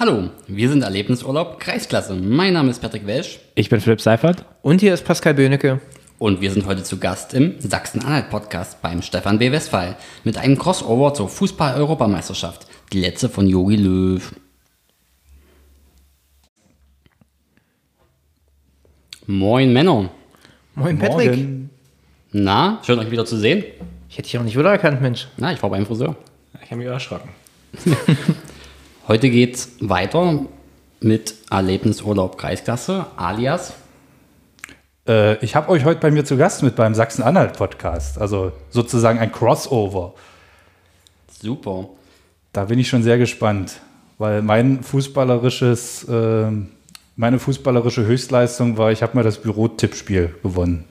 Hallo, wir sind Erlebnisurlaub Kreisklasse. Mein Name ist Patrick Welsch Ich bin Philipp Seifert. Und hier ist Pascal Böhnecke. und wir sind heute zu Gast im Sachsen-Anhalt-Podcast beim Stefan B. Westphal mit einem Crossover zur Fußball-Europameisterschaft, die letzte von Jogi Löw. Moin Männer. Moin Patrick. Morgen. Na, schön euch wieder zu sehen. Ich hätte dich auch nicht wiedererkannt, Mensch. Na, ich war beim Friseur. Ich habe mich erschrocken. Heute geht's weiter mit Erlebnisurlaub Kreisklasse, alias Äh, ich habe euch heute bei mir zu Gast mit beim Sachsen-Anhalt-Podcast. Also sozusagen ein Crossover. super. Da bin ich schon sehr gespannt, weil mein fußballerisches, ähm, meine fußballerische Höchstleistung war, ich habe mal das Büro-Tippspiel gewonnen.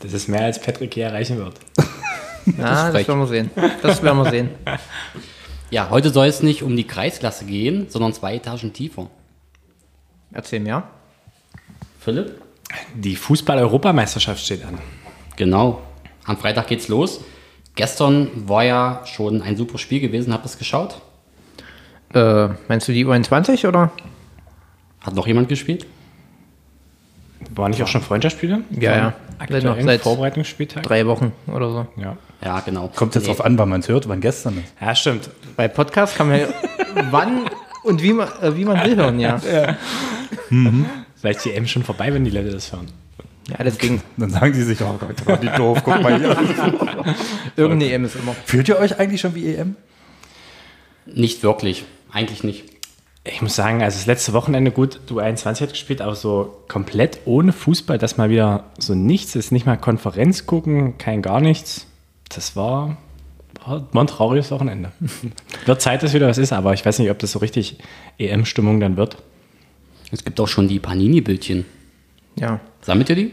Das ist mehr, als Patrick hier erreichen wird. Ja, das, frech. werden wir sehen. Das werden wir sehen. Ja, heute soll es nicht um die Kreisklasse gehen, sondern zwei Etagen tiefer. Erzähl mir. Philipp? Die Fußball-Europameisterschaft steht an. Genau. Am Freitag geht's los. Gestern war ja schon ein super Spiel gewesen. Habt ihr es geschaut? Äh, meinst du die U21 oder? Hat noch jemand gespielt? Waren nicht auch schon Freundschaftsspiele? Ja, ja. Aktuell Seit noch- seit Vorbereitungsspieltag? Drei Wochen oder so. Ja. Ja, genau. Kommt jetzt Nee. drauf an, wann man es hört, wann gestern ist. ja, stimmt. Bei Podcast kann man ja wann und wie man, äh, wie man will hören, ja. Vielleicht ist die M schon vorbei, wenn die Leute das hören. Ja, deswegen, Dann sagen die sich, oh Gott, war die doof, guck mal hier. irgendeine EM ist immer. Fühlt ihr euch eigentlich schon wie EM? Nicht wirklich. Eigentlich nicht. Ich muss sagen, also das letzte Wochenende gut, du 21 hat gespielt, aber so komplett ohne Fußball, dass mal wieder so nichts ist, nicht mal Konferenz gucken, kein gar nichts. Das war, war ein trauriges Wochenende. wird Zeit, dass wieder was ist, aber ich weiß nicht, ob das so richtig EM-Stimmung dann wird. Es gibt auch schon die Panini-Bildchen. Ja. Sammelt ihr die?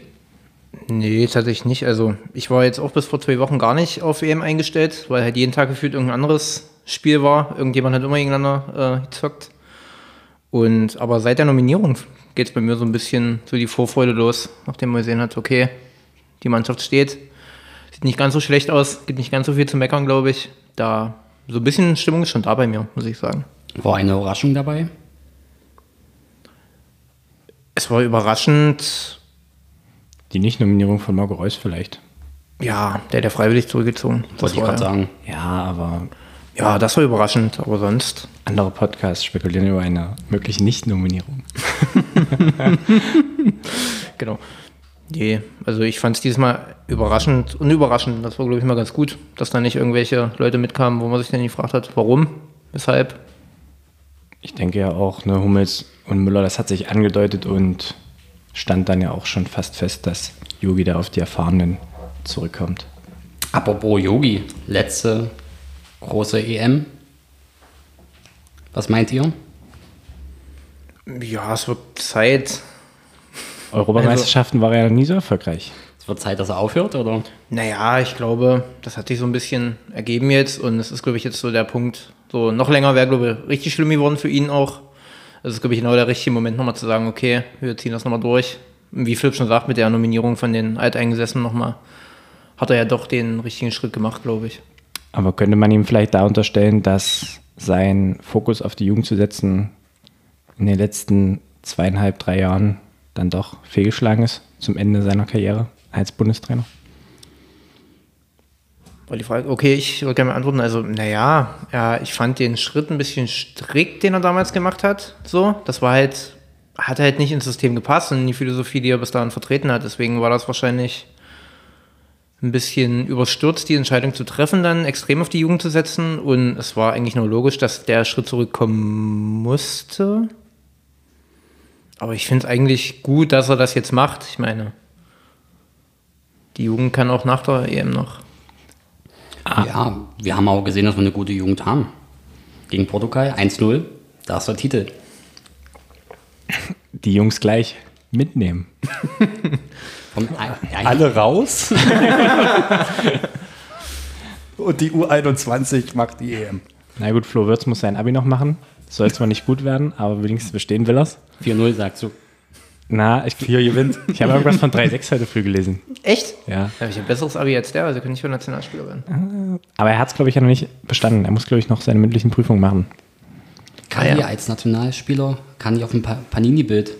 Nee, tatsächlich nicht. Also, ich war jetzt auch bis vor zwei Wochen gar nicht auf EM eingestellt, weil halt jeden Tag gefühlt irgendein anderes Spiel war. Irgendjemand hat immer gegeneinander äh, gezockt. Und, aber seit der Nominierung geht es bei mir so ein bisschen so die Vorfreude los, nachdem man gesehen hat, okay, die Mannschaft steht. Sieht nicht ganz so schlecht aus, gibt nicht ganz so viel zu meckern, glaube ich. Da, so ein bisschen Stimmung ist schon da bei mir, muss ich sagen. War eine Überraschung dabei? Es war überraschend, Die Nicht-Nominierung von Marco Reus vielleicht. ja, der hat ja freiwillig zurückgezogen. Wollte ich gerade sagen. Ja, aber Ja, das war überraschend, aber sonst. andere Podcasts spekulieren über eine mögliche Nicht-Nominierung. Genau. Nee, also ich fand es diesmal überraschend und überraschend. Das war, glaube ich, mal ganz gut, dass da nicht irgendwelche Leute mitkamen, wo man sich dann gefragt hat, warum, weshalb. Ich denke ja auch, ne, Hummels und Müller, das hat sich angedeutet und stand dann ja auch schon fast fest, dass Yogi da auf die Erfahrenen zurückkommt. Apropos Yogi, letzte große EM. Was meint ihr? Ja, es wird Zeit. Europameisterschaften war ja nie so erfolgreich. Es wird Zeit, dass er aufhört, oder? Naja, ich glaube, das hat sich so ein bisschen ergeben jetzt und es ist, glaube ich, jetzt so der Punkt, so noch länger wäre, glaube ich, richtig schlimm geworden für ihn auch. Das ist, glaube ich, genau der richtige Moment, nochmal zu sagen, okay, wir ziehen das nochmal durch. Wie Philipp schon sagt, mit der Nominierung von den Alteingesessenen nochmal, hat er ja doch den richtigen Schritt gemacht, glaube ich. Aber könnte man ihm vielleicht da unterstellen, dass sein Fokus auf die Jugend zu setzen in den letzten zweieinhalb, drei Jahren dann doch fehlgeschlagen ist zum Ende seiner Karriere als Bundestrainer? Die Frage, okay, ich würde gerne antworten. Also, naja, ja, ich fand den Schritt ein bisschen strikt, den er damals gemacht hat. So, das war halt, hat halt nicht ins System gepasst und in die Philosophie, die er bis dahin vertreten hat. Deswegen war das wahrscheinlich ein bisschen überstürzt, die Entscheidung zu treffen, dann extrem auf die Jugend zu setzen. Und es war eigentlich nur logisch, dass der Schritt zurückkommen musste. Aber ich finde es eigentlich gut, dass er das jetzt macht. Ich meine, die Jugend kann auch nach der EM noch. Ja, wir haben auch gesehen, dass wir eine gute Jugend haben. Gegen Portugal 1-0, da ist der Titel. Die Jungs gleich mitnehmen. Alle raus. Und die U21 macht die EM. Na gut, Flo Würz muss sein Abi noch machen. Soll zwar nicht gut werden, aber wenigstens bestehen will er's. 4-0 sagst du. Na, ich, Vier gewinnt. ich habe irgendwas von 3,6 heute früh gelesen. Echt? Ja. Da habe ich ein besseres Abi als der, also kann ich für Nationalspieler werden. Aber er hat es, glaube ich, ja noch nicht bestanden. Er muss, glaube ich, noch seine mündlichen Prüfungen machen. Kandi ja. als Nationalspieler, Kandi auf dem pa Panini-Bild.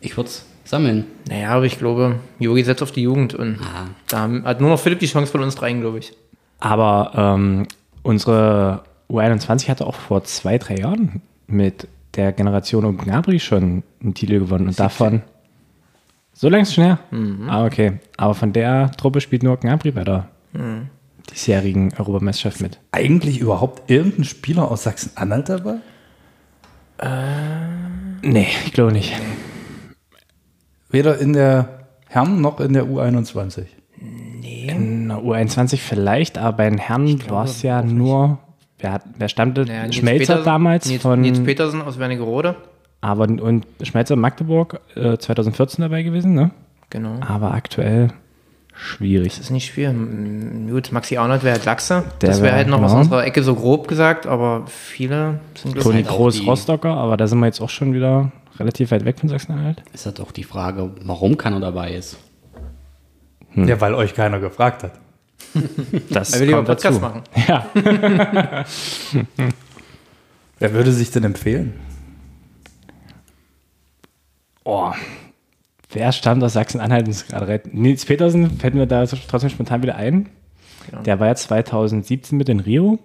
Ich würde es sammeln. Naja, aber ich glaube, Yogi setzt auf die Jugend und Ah. da hat nur noch Philipp die Chance von uns dreien, glaube ich. Aber ähm, unsere U21 hatte auch vor zwei, drei Jahren mit der Generation um Gnabry schon einen Titel gewonnen. Und davon. So längst schon her? Ah, okay. Aber von der Truppe spielt nur Gnabry bei der diesjährigen Europameisterschaft mit. Eigentlich überhaupt irgendein Spieler aus Sachsen-Anhalt dabei? Nee, ich glaube nicht. Weder in der Herren noch in der U21. In der U21 vielleicht, aber bei den Herren war es ja nur. Wer, hat, wer stammte? Naja, Nils Schmelzer Petersen- damals Nils, von. Nils Petersen aus Wernigerode. aber und Schmelzer Magdeburg äh, 2014 dabei gewesen, ne? Genau. Aber aktuell schwierig. Das ist nicht schwer. Mm, Gut, Maxi Arnold wäre halt Lachse. Der das wäre wär- halt noch aus genau. unserer Ecke so grob gesagt, aber viele sind Toni halt auch Groß die- Rostocker, aber da sind wir jetzt auch schon wieder relativ weit weg von Sachsen-Anhalt. Ist halt auch die Frage, warum keiner dabei ist. Ja, weil euch keiner gefragt hat. Das Weil wir lieber Podcast dazu. machen. Ja, Wer würde sich denn empfehlen? oh. Wer stammt aus Sachsen-Anhalt? Ist gerade recht- Nils Petersen fällt mir da trotzdem spontan wieder ein. Genau. Der war ja 2017 mit in Rio.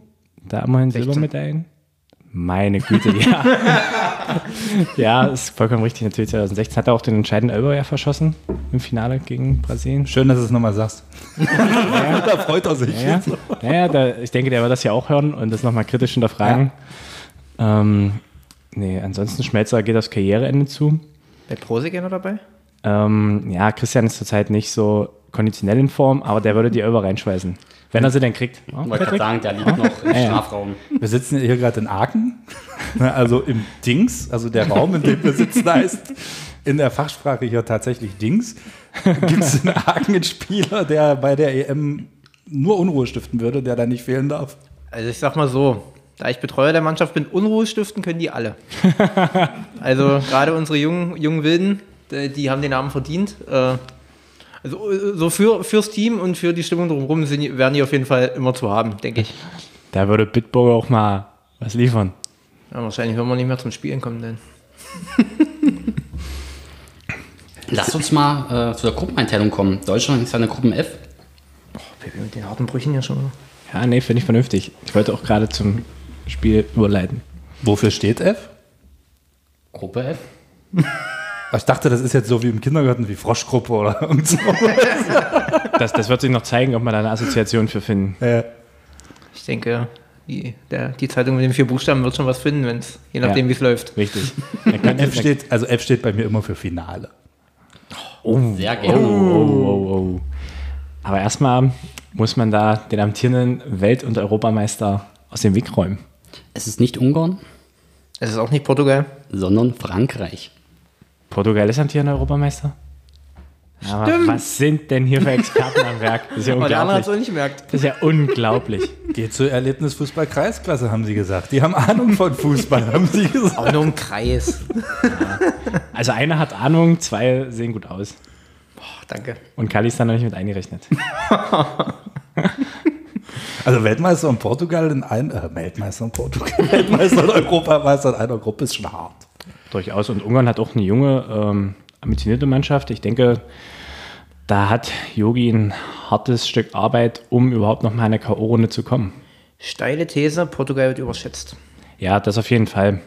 Da immerhin 16. Silbermedaillen. Meine Güte, ja. ja, ist vollkommen richtig. Natürlich 2016 hat er auch den entscheidenden Elber ja verschossen im Finale gegen Brasilien. Schön, dass du es nochmal sagst. da freut er sich. Ja, naja, da, ich denke, der wird das ja auch hören und das nochmal kritisch hinterfragen. Ähm, nee, ansonsten Schmelzer geht aufs Karriereende zu. Bei Prosig noch dabei? Ähm, ja, Christian ist zurzeit nicht so konditionell in Form, aber der würde die Elber reinschmeißen. Wenn er sie denn kriegt. Ja, Ich wollte gerade sagen, der liegt noch im. Strafraum. Wir sitzen hier gerade in Aachen, Ne, also im Dings, also der Raum, in dem wir sitzen, heißt in der Fachsprache hier tatsächlich Dings. Gibt es in Aachen einen Spieler, der bei der EM nur Unruhe stiften würde, der da nicht fehlen darf? Also ich sag mal so, da ich Betreuer der Mannschaft bin, Unruhe stiften können die alle. also gerade unsere jungen, jungen Wilden, die, die haben den Namen verdient. Also äh, so für, fürs Team und für die Stimmung drumherum sind, werden die auf jeden Fall immer zu haben, denke ich. Da würde Bitburger auch mal was liefern. Ja, wahrscheinlich werden wir nicht mehr zum Spielen kommen, denn. Lass uns mal äh, zu der Gruppeneinteilung kommen. Deutschland ist ja eine Gruppen F. Baby, mit den harten Brüchen ja schon. Ja, nee, finde ich vernünftig. Ich wollte auch gerade zum Spiel überleiten. Wofür steht F? Gruppe F? Ich dachte, das ist jetzt so wie im Kindergarten, wie Froschgruppe oder irgend so. Das, das wird sich noch zeigen, ob wir da eine Assoziation für finden. Äh, Ich denke, die, der, die Zeitung mit den vier Buchstaben wird schon was finden, wenn's, je nachdem, Ja. wie es läuft. Richtig. F steht, also F steht bei mir immer für Finale. Sehr gerne. Oh, oh, oh. Aber erstmal muss man da den amtierenden Welt- und Europameister aus dem Weg räumen. Es ist nicht Ungarn, Es ist auch nicht Portugal. sondern Frankreich. Portugal ist amtierender Europameister. Aber Stimmt. was sind denn hier für Experten am Werk? Das ist ja Aber der andere hat es unglaublich. auch nicht gemerkt. Das ist ja unglaublich. Geht zur Erlebnisfußball-Kreisklasse, haben sie gesagt. Die haben Ahnung von Fußball, haben sie gesagt. Nur im Kreis. Also einer hat Ahnung, zwei sehen gut aus. Ach, danke. Und Kali ist da noch nicht mit eingerechnet. Also Weltmeister in Portugal in ein, äh, Weltmeister in Portugal, Weltmeister und Europameister in einer Gruppe ist schon hart. Durchaus. Und Ungarn hat auch eine junge, ähm, ambitionierte Mannschaft. Ich denke, da hat Yogi ein hartes Stück Arbeit, um überhaupt noch mal in eine K.O.-Runde zu kommen. Steile These, Portugal wird überschätzt. Ja, das auf jeden Fall.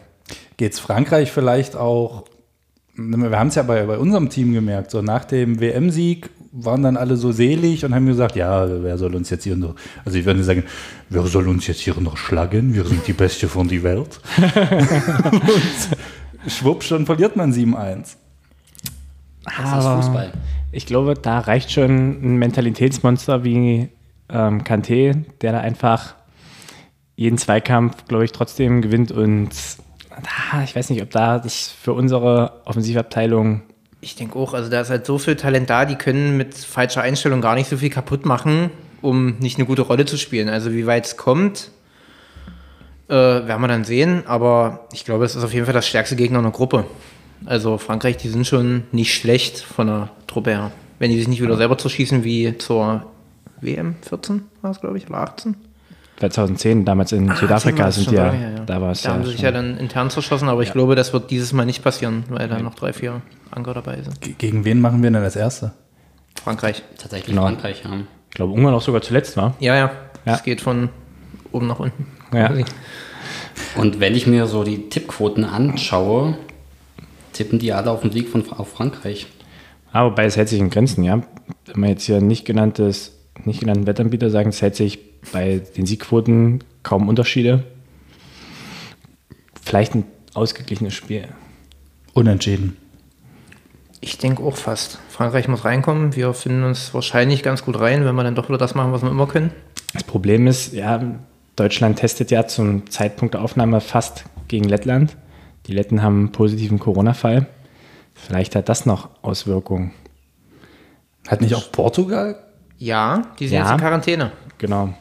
Geht's Frankreich vielleicht auch, wir haben es ja bei, bei unserem Team gemerkt, so nach dem WM-Sieg waren dann alle so selig und haben gesagt, ja, wer soll uns jetzt hier noch, also ich würde sagen, wer soll uns jetzt hier noch schlagen? Wir sind die Beste von der Welt. und schwupp, schon verliert man 7-1. Das ist Fußball. Ich glaube, da reicht schon ein Mentalitätsmonster wie ähm, Kanté, der da einfach jeden Zweikampf, glaube ich, trotzdem gewinnt. Und ah, ich weiß nicht, ob da das für unsere Offensivabteilung Ich denke auch, also da ist halt so viel Talent da, die können mit falscher Einstellung gar nicht so viel kaputt machen, um nicht eine gute Rolle zu spielen. Also wie weit es kommt, äh, werden wir dann sehen. Aber ich glaube, es ist auf jeden Fall das stärkste Gegner in der Gruppe. Also Frankreich, die sind schon nicht schlecht von der Truppe her. Wenn die sich nicht wieder selber zerschießen wie zur WM 14 war es, glaube ich, oder 18. 2010, damals in Südafrika das ist sind die ja, her, ja. da war es Da ja, haben sie sich ja dann intern zerschossen, aber ich glaube, das wird dieses Mal nicht passieren, weil da noch drei, vier Anker dabei sind. Ge- Gegen wen machen wir denn das erste? Frankreich. Tatsächlich Genau. Frankreich, ja. ich glaube, Ungarn auch sogar zuletzt war. Ja, ja. Ja. Es geht von oben nach unten. Ja. Und wenn ich mir so die Tippquoten anschaue, tippen die alle auf den Sieg von auf Frankreich. Aber wobei es hält sich in Grenzen, ja. Wenn wir jetzt hier nicht genanntes, nicht genannten Wettanbieter sagen, es hält sich bei den Siegquoten kaum Unterschiede. Vielleicht ein ausgeglichenes Spiel. Unentschieden. Ich denke auch fast. Frankreich muss reinkommen. Wir finden uns wahrscheinlich ganz gut rein, wenn wir dann doch wieder das machen, was wir immer können. Das Problem ist, ja, Deutschland testet ja zum Zeitpunkt der Aufnahme fast gegen Lettland. Die Letten haben einen positiven Corona-Fall. Vielleicht hat das noch Auswirkungen. Hat nicht auch Portugal? Ja, die sind Ja. jetzt in Quarantäne. Genau.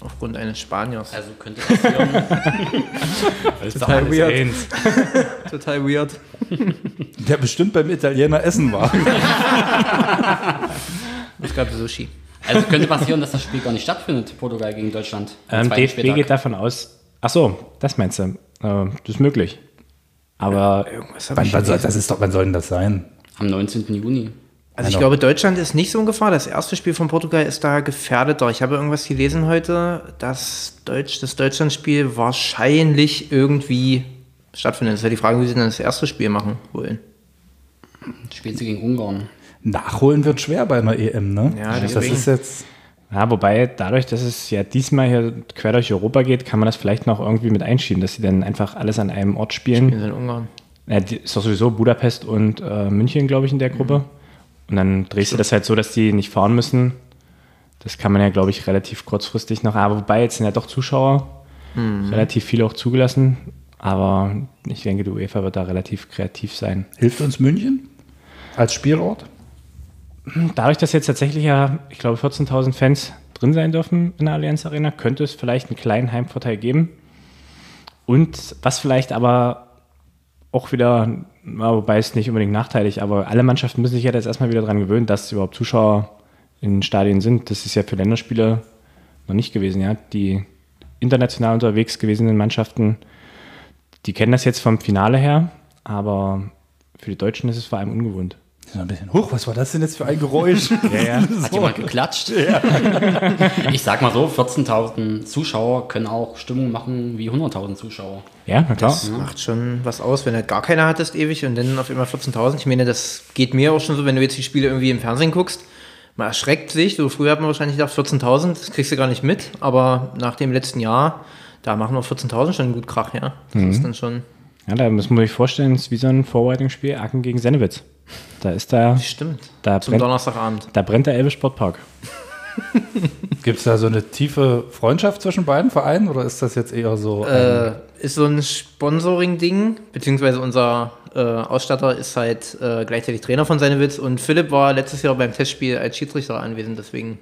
Aufgrund eines Spaniers. Also könnte passieren. Total weird. Total weird. Der bestimmt beim Italiener essen war. Es gab Sushi. Also könnte passieren, dass das Spiel gar nicht stattfindet, Portugal gegen Deutschland. Ähm, DFB Spieltag. geht davon aus. Ach so, das meinst du. Äh, das ist möglich. Aber Irgendwas hab wann, wann, soll, das ist doch, wann soll denn das sein? Am 19. Juni. Also ich glaube, Deutschland ist nicht so in Gefahr. Das erste Spiel von Portugal ist da gefährdeter. Ich habe irgendwas gelesen heute, dass Deutsch, das Deutschlandspiel wahrscheinlich irgendwie stattfindet. Das ist ja die Frage, wie sie denn das erste Spiel machen wollen. Spielt sie gegen Ungarn. Nachholen wird schwer bei einer EM, ne? Ja, das ist jetzt. Ja, wobei dadurch, dass es ja diesmal hier quer durch Europa geht, kann man das vielleicht noch irgendwie mit einschieben, dass sie dann einfach alles an einem Ort spielen. Wir sind in Ungarn. Ja, die ist doch sowieso Budapest und äh, München, glaube ich, in der Gruppe. Und dann drehst du das halt so, dass die nicht fahren müssen. Das kann man ja, glaube ich, relativ kurzfristig noch. Aber wobei, jetzt sind ja doch Zuschauer, relativ viele auch zugelassen. Aber ich denke, die UEFA wird da relativ kreativ sein. Hilft uns München als Spielort? Dadurch, dass jetzt tatsächlich ja, ich glaube, 14.000 Fans drin sein dürfen in der Allianz Arena, könnte es vielleicht einen kleinen Heimvorteil geben. Und was vielleicht aber auch wieder, wobei es nicht unbedingt nachteilig, aber alle Mannschaften müssen sich ja jetzt erstmal wieder daran gewöhnen, dass überhaupt Zuschauer in Stadien sind. Das ist ja für Länderspiele noch nicht gewesen. Ja? Die international unterwegs gewesenen Mannschaften, die kennen das jetzt vom Finale her, aber für die Deutschen ist es vor allem ungewohnt. Ja, ein bisschen. Huch, was war das denn jetzt für ein Geräusch? Ja, ja. Hat jemand geklatscht? ich sag mal so, 14.000 Zuschauer können auch Stimmung machen wie 100.000 Zuschauer. Ja, na klar. Das macht schon was aus, wenn du halt gar keiner hattest ewig und dann auf einmal 14.000. Ich meine, das geht mir auch schon so, wenn du jetzt die Spiele irgendwie im Fernsehen guckst. Man erschreckt sich. So früher hat man wahrscheinlich gedacht, 14.000, das kriegst du gar nicht mit. Aber nach dem letzten Jahr, da machen wir 14.000 schon gut Krach, ja. Das ist dann schon, Ja, da muss man sich vorstellen, es ist wie so ein Vorbereitungsspiel Aachen gegen Sennewitz. Da ist da, stimmt. Da Zum brennt- Donnerstagabend. da brennt der Elbe Sportpark. Gibt es da so eine tiefe Freundschaft zwischen beiden Vereinen oder ist das jetzt eher so? Äh, ist so ein Sponsoring-Ding, beziehungsweise unser äh, Ausstatter ist halt äh, gleichzeitig Trainer von Seinewitz und Philipp war letztes Jahr beim Testspiel als Schiedsrichter anwesend, deswegen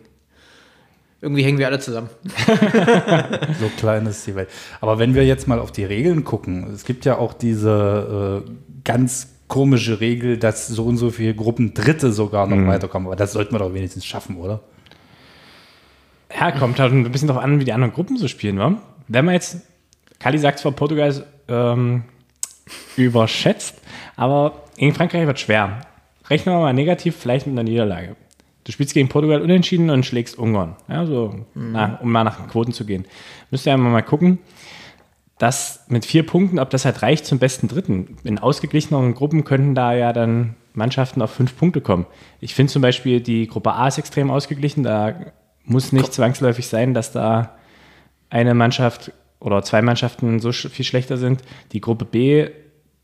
irgendwie hängen wir alle zusammen. So klein ist die Welt. Aber wenn wir jetzt mal auf die Regeln gucken, es gibt ja auch diese äh, ganz komische Regel, dass so und so viele Gruppen Dritte sogar noch weiterkommen. Aber das sollten wir doch wenigstens schaffen, oder? Ja, kommt halt ein bisschen darauf an, wie die anderen Gruppen so spielen, wa? Wenn man jetzt, Kali sagt zwar, Portugal ist ähm, überschätzt, aber gegen Frankreich wird schwer. Rechnen wir mal negativ, vielleicht mit einer Niederlage. Du spielst gegen Portugal unentschieden und schlägst Ungarn. Ja, so, na, um mal nach den Quoten zu gehen. Müsst ihr einmal mal gucken, dass mit vier Punkten, ob das halt reicht zum besten Dritten. In ausgeglicheneren Gruppen könnten da ja dann Mannschaften auf fünf Punkte kommen. Ich finde zum Beispiel, die Gruppe A ist extrem ausgeglichen. Da muss nicht zwangsläufig sein, dass da eine Mannschaft oder zwei Mannschaften so viel schlechter sind. Die Gruppe B,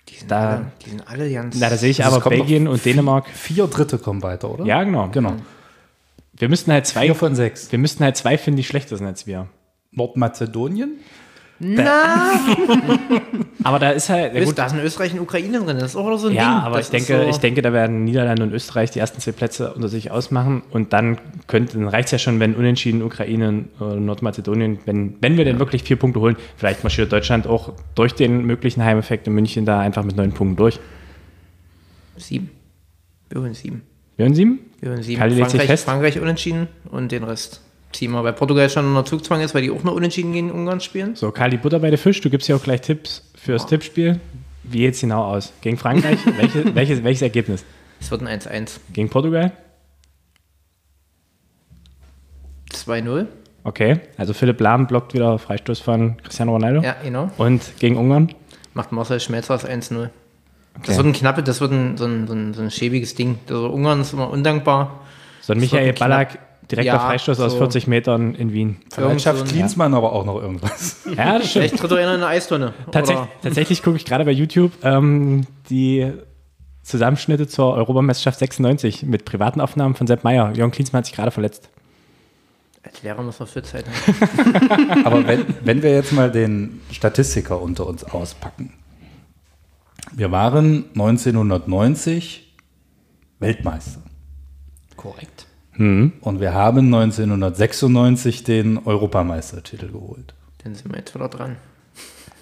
Die sind, Da- alle, die sind alle ganz. na, da sehe ich Also aber Belgien und Dänemark. Vier Dritte kommen weiter, oder? Ja, genau. Genau. Wir müssten halt zwei, Vier von sechs. wir müssten halt zwei finden, die schlechter sind als wir. Nordmazedonien? Aber da ist halt, ja, gut, da sind Österreich und Ukraine drin, das ist auch so ein Ding. Ja, aber Das ich denke, so, ich denke, da werden Niederlande und Österreich die ersten zwei Plätze unter sich ausmachen und dann könnte, dann reicht es ja schon, wenn unentschieden Ukraine und Nordmazedonien, wenn, wenn wir denn wirklich vier Punkte holen, vielleicht marschiert Deutschland auch durch den möglichen Heimeffekt in München da einfach mit neun Punkten durch. Sieben. Wir holen sieben. Wir hören sieben? Wir holen sieben. Kali Frankreich, fest. Frankreich unentschieden und den Rest zieh mal, weil Portugal schon unter Zugzwang ist, weil die auch noch unentschieden gegen Ungarn spielen. So, Kali Butter bei der Fisch, du gibst ja auch gleich Tipps fürs Tippspiel. Wie geht's genau aus? Gegen Frankreich? Welche, welches, welches Ergebnis? Es wird ein 1-1. Gegen Portugal? 2-0. Okay, also Philipp Lahm blockt wieder Freistoß von Cristiano Ronaldo. Ja, genau. Und gegen Ungarn? Macht Marcel Schmelzer das 1-0. Okay. Das wird ein knappe, das wird ein, so, ein, so, ein, so ein schäbiges Ding. Also Ungarn ist immer undankbar. So ein Michael Ballack, direkter Ja, Freistoß aus so. 40 Metern in Wien. Vielleicht schafft Klinsmann aber auch noch irgendwas. Ja, das stimmt. Vielleicht tritt einer in eine Eistonne. Tatsächlich, Oder tatsächlich gucke ich gerade bei YouTube ähm, die Zusammenschnitte zur Europameisterschaft 96 mit privaten Aufnahmen von Sepp Meier. Jörn Klinsmann hat sich gerade verletzt. als Lehrer muss man fit sein. ne? Aber wenn, wenn wir jetzt mal den Statistiker unter uns auspacken. Wir waren 1990 Weltmeister. Korrekt. Und wir haben 1996 den Europameistertitel geholt. Dann sind wir jetzt wieder dran.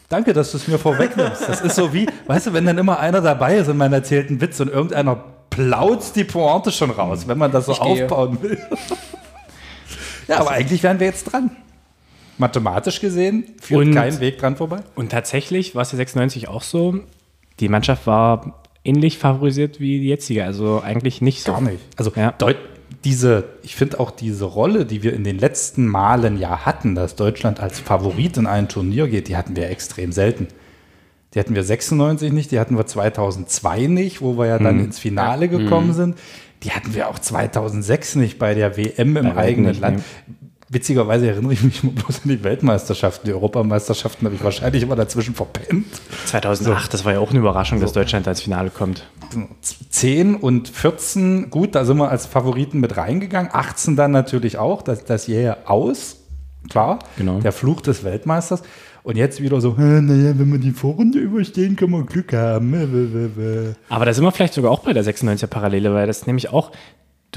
Danke, dass du es mir vorwegnimmst. Das ist so wie, weißt du, wenn dann immer einer dabei ist und man erzählt einen Witz und irgendeiner plaut die Pointe schon raus, wenn man das so Ich gehe. aufbauen will. ja, aber eigentlich wären wir jetzt dran. Mathematisch gesehen führt Und- kein Weg dran vorbei. Und tatsächlich war es ja 96 auch so. Die Mannschaft war ähnlich favorisiert wie die jetzige. Also eigentlich nicht so. Gar nicht. Also Ja. Deut diese, ich finde auch diese Rolle, die wir in den letzten Malen ja hatten, dass Deutschland als Favorit in ein Turnier geht, die hatten wir extrem selten. Die hatten wir 96 nicht, die hatten wir 2002 nicht, wo wir ja dann ins Finale gekommen sind. Die hatten wir auch 2006 nicht bei der WM im eigenen nicht, Land. nee. Witzigerweise erinnere ich mich bloß an die Weltmeisterschaften. Die Europameisterschaften habe ich wahrscheinlich immer dazwischen verpennt. 2008, das war ja auch eine Überraschung, dass Deutschland als Finale kommt. 10 und 14, gut, da sind wir als Favoriten mit reingegangen. 18 dann natürlich auch, das, das jähe aus, klar. Genau. Der Fluch des Weltmeisters. Und jetzt wieder so, naja, wenn wir die Vorrunde überstehen, kann man Glück haben. Aber da sind wir vielleicht sogar auch bei der 96er Parallele, weil das nämlich auch,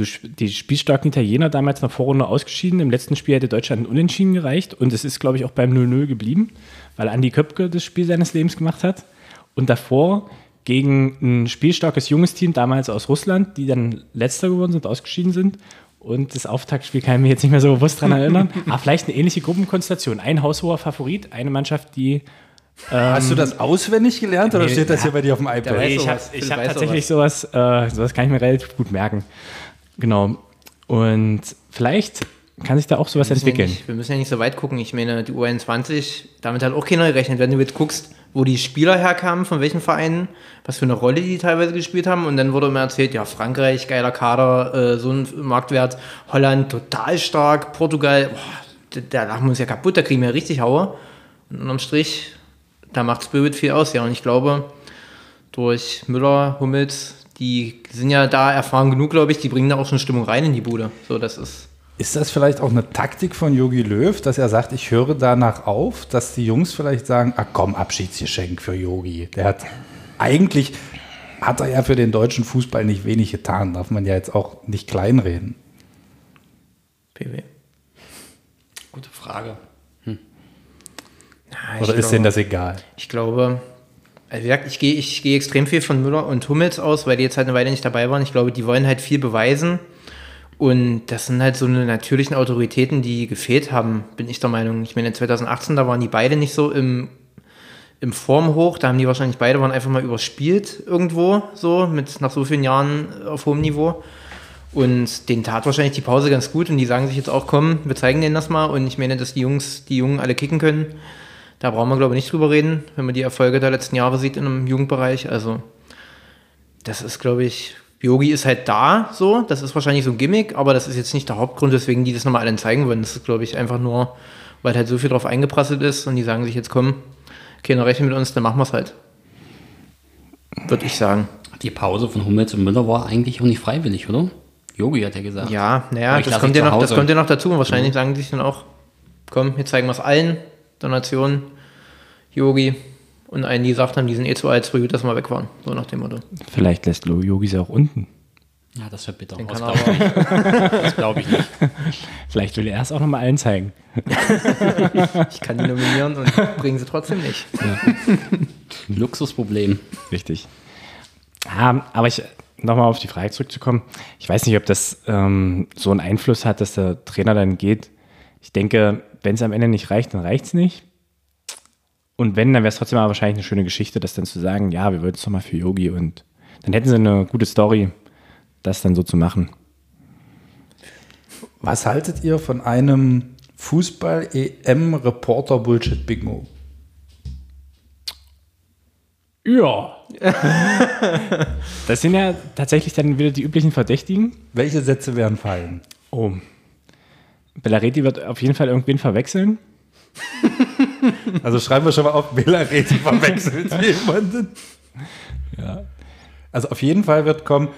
die spielstarken Italiener damals in der Vorrunde ausgeschieden. Im letzten Spiel hätte Deutschland ein Unentschieden gereicht. Und es ist, glaube ich, auch beim 0-0 geblieben, weil Andi Köpke das Spiel seines Lebens gemacht hat. Und davor gegen ein spielstarkes junges Team, damals aus Russland, die dann letzter geworden sind, ausgeschieden sind. Und das Auftaktspiel kann ich mich jetzt nicht mehr so bewusst daran erinnern. Aber vielleicht eine ähnliche Gruppenkonstellation. Ein haushoher Favorit, eine Mannschaft, die Hast du das auswendig gelernt oder nee, steht das ja. hier bei dir auf dem iPad? ich habe hab weiß tatsächlich sowas, äh, sowas kann ich mir relativ gut merken. Genau. Und vielleicht kann sich da auch sowas Wir müssen, ja entwickeln. nicht, wir müssen ja nicht so weit gucken. Ich meine, die U21, damit hat auch keiner gerechnet. Wenn du jetzt guckst, wo die Spieler herkamen, von welchen Vereinen, was für eine Rolle die teilweise gespielt haben. Und dann wurde immer erzählt, ja, Frankreich, geiler Kader, äh, so ein Marktwert. Holland, total stark. Portugal, boah, da, lachen wir uns ja kaputt, da kriegen wir ja richtig Haue. Und unterm Strich, da macht Spirit viel aus, ja. Und ich glaube, durch Müller, Hummels, die sind ja da erfahren genug, glaube ich, die bringen da auch schon Stimmung rein in die Bude. So, das ist. Ist das vielleicht auch eine Taktik von Yogi Löw, dass er sagt, ich höre danach auf, dass die Jungs vielleicht sagen, ach komm, Abschiedsgeschenk für Yogi. Der hat eigentlich hat er ja für den deutschen Fußball nicht wenig getan, darf man ja jetzt auch nicht kleinreden. PW. Gute Frage. Ja, ich Oder ist glaube- denen das egal? Ich glaube, also wie gesagt, ich gehe ich gehe extrem viel von Müller und Hummels aus, weil die jetzt halt eine Weile nicht dabei waren. Ich glaube, die wollen halt viel beweisen. Und das sind halt so eine natürlichen Autoritäten, die gefehlt haben, bin ich der Meinung. Ich meine, 2018, da waren die beide nicht so im, im Formhoch. Da haben die wahrscheinlich beide waren einfach mal überspielt irgendwo, so, mit nach so vielen Jahren auf hohem Niveau. Und denen tat wahrscheinlich die Pause ganz gut und die sagen sich jetzt auch, komm, wir zeigen denen das mal. Und ich meine, dass die Jungs, die Jungen alle kicken können. Da brauchen wir, glaube ich, nicht drüber reden, wenn man die Erfolge der letzten Jahre sieht in einem Jugendbereich. Also, das ist, glaube ich, Yogi ist halt da, so. Das ist wahrscheinlich so ein Gimmick, aber das ist jetzt nicht der Hauptgrund, weswegen die das nochmal allen zeigen wollen. Das ist, glaube ich, einfach nur, weil halt so viel drauf eingeprasselt ist und die sagen sich jetzt, komm, keiner rechnet mit uns, dann machen wir es halt. Würde ich sagen. Die Pause von Hummels und Müller war eigentlich auch nicht freiwillig, oder? Yogi hat ja gesagt. Ja, naja, das kommt ja, noch, das kommt ja noch dazu. Und wahrscheinlich sagen die sich dann auch, komm, jetzt zeigen wir es allen, der Nation, Yogi und allen, die gesagt haben, die sind eh zu alt, so gut, dass wir weg waren. So nach dem Motto. Vielleicht lässt Lo Yogi sie auch unten. Ja, das wird bitter. Den Das kann glaube ich, nicht. das glaub ich nicht. Vielleicht will er es auch nochmal allen zeigen. Ich kann die nominieren und bringen sie trotzdem nicht. Luxusproblem. Richtig. Ja, aber ich, nochmal auf die Frage zurückzukommen, ich weiß nicht, ob das ähm, so einen Einfluss hat, dass der Trainer dann geht. Ich denke, wenn es am Ende nicht reicht, dann reicht es nicht. Und wenn, dann wäre es trotzdem aber wahrscheinlich eine schöne Geschichte, das dann zu sagen, ja, wir wollten es doch mal für Yogi und dann hätten sie eine gute Story, das dann so zu machen. Was haltet ihr von einem Fußball-EM-Reporter-Bullshit-Bingo? Ja. das sind ja tatsächlich dann wieder die üblichen Verdächtigen. Welche Sätze werden fallen? Oh. Bellaretti wird auf jeden Fall irgendwen verwechseln. Also schreiben wir schon mal auf, Bellaretti verwechselt jemanden. Ja. Also auf jeden Fall wird kommen,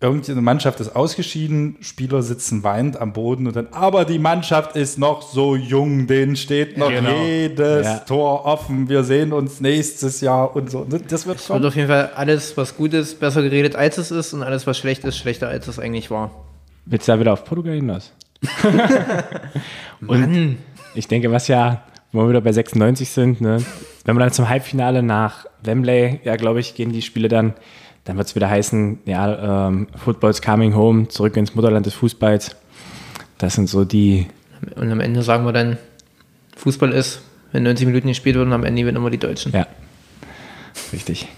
irgendeine Mannschaft ist ausgeschieden, Spieler sitzen weinend am Boden und dann, aber die Mannschaft ist noch so jung, denen steht noch Genau. jedes Ja. Tor offen, wir sehen uns nächstes Jahr und so. Das wird Es wird kommen. auf jeden Fall alles, was gut ist, besser geredet, als es ist und alles, was schlecht ist, schlechter, als es eigentlich war. Willst du da wieder auf Portugal hinaus? Und ich denke, was ja, wo wir wieder bei 96 sind, ne, wenn wir dann zum Halbfinale nach Wembley, ja, glaube ich, gehen die Spiele dann, dann wird es wieder heißen, ja, ähm, Football's coming home, zurück ins Mutterland des Fußballs. Das sind so die, Und am Ende sagen wir dann, Fußball ist, wenn 90 Minuten gespielt wird und am Ende gewinnen immer die Deutschen. ja, richtig.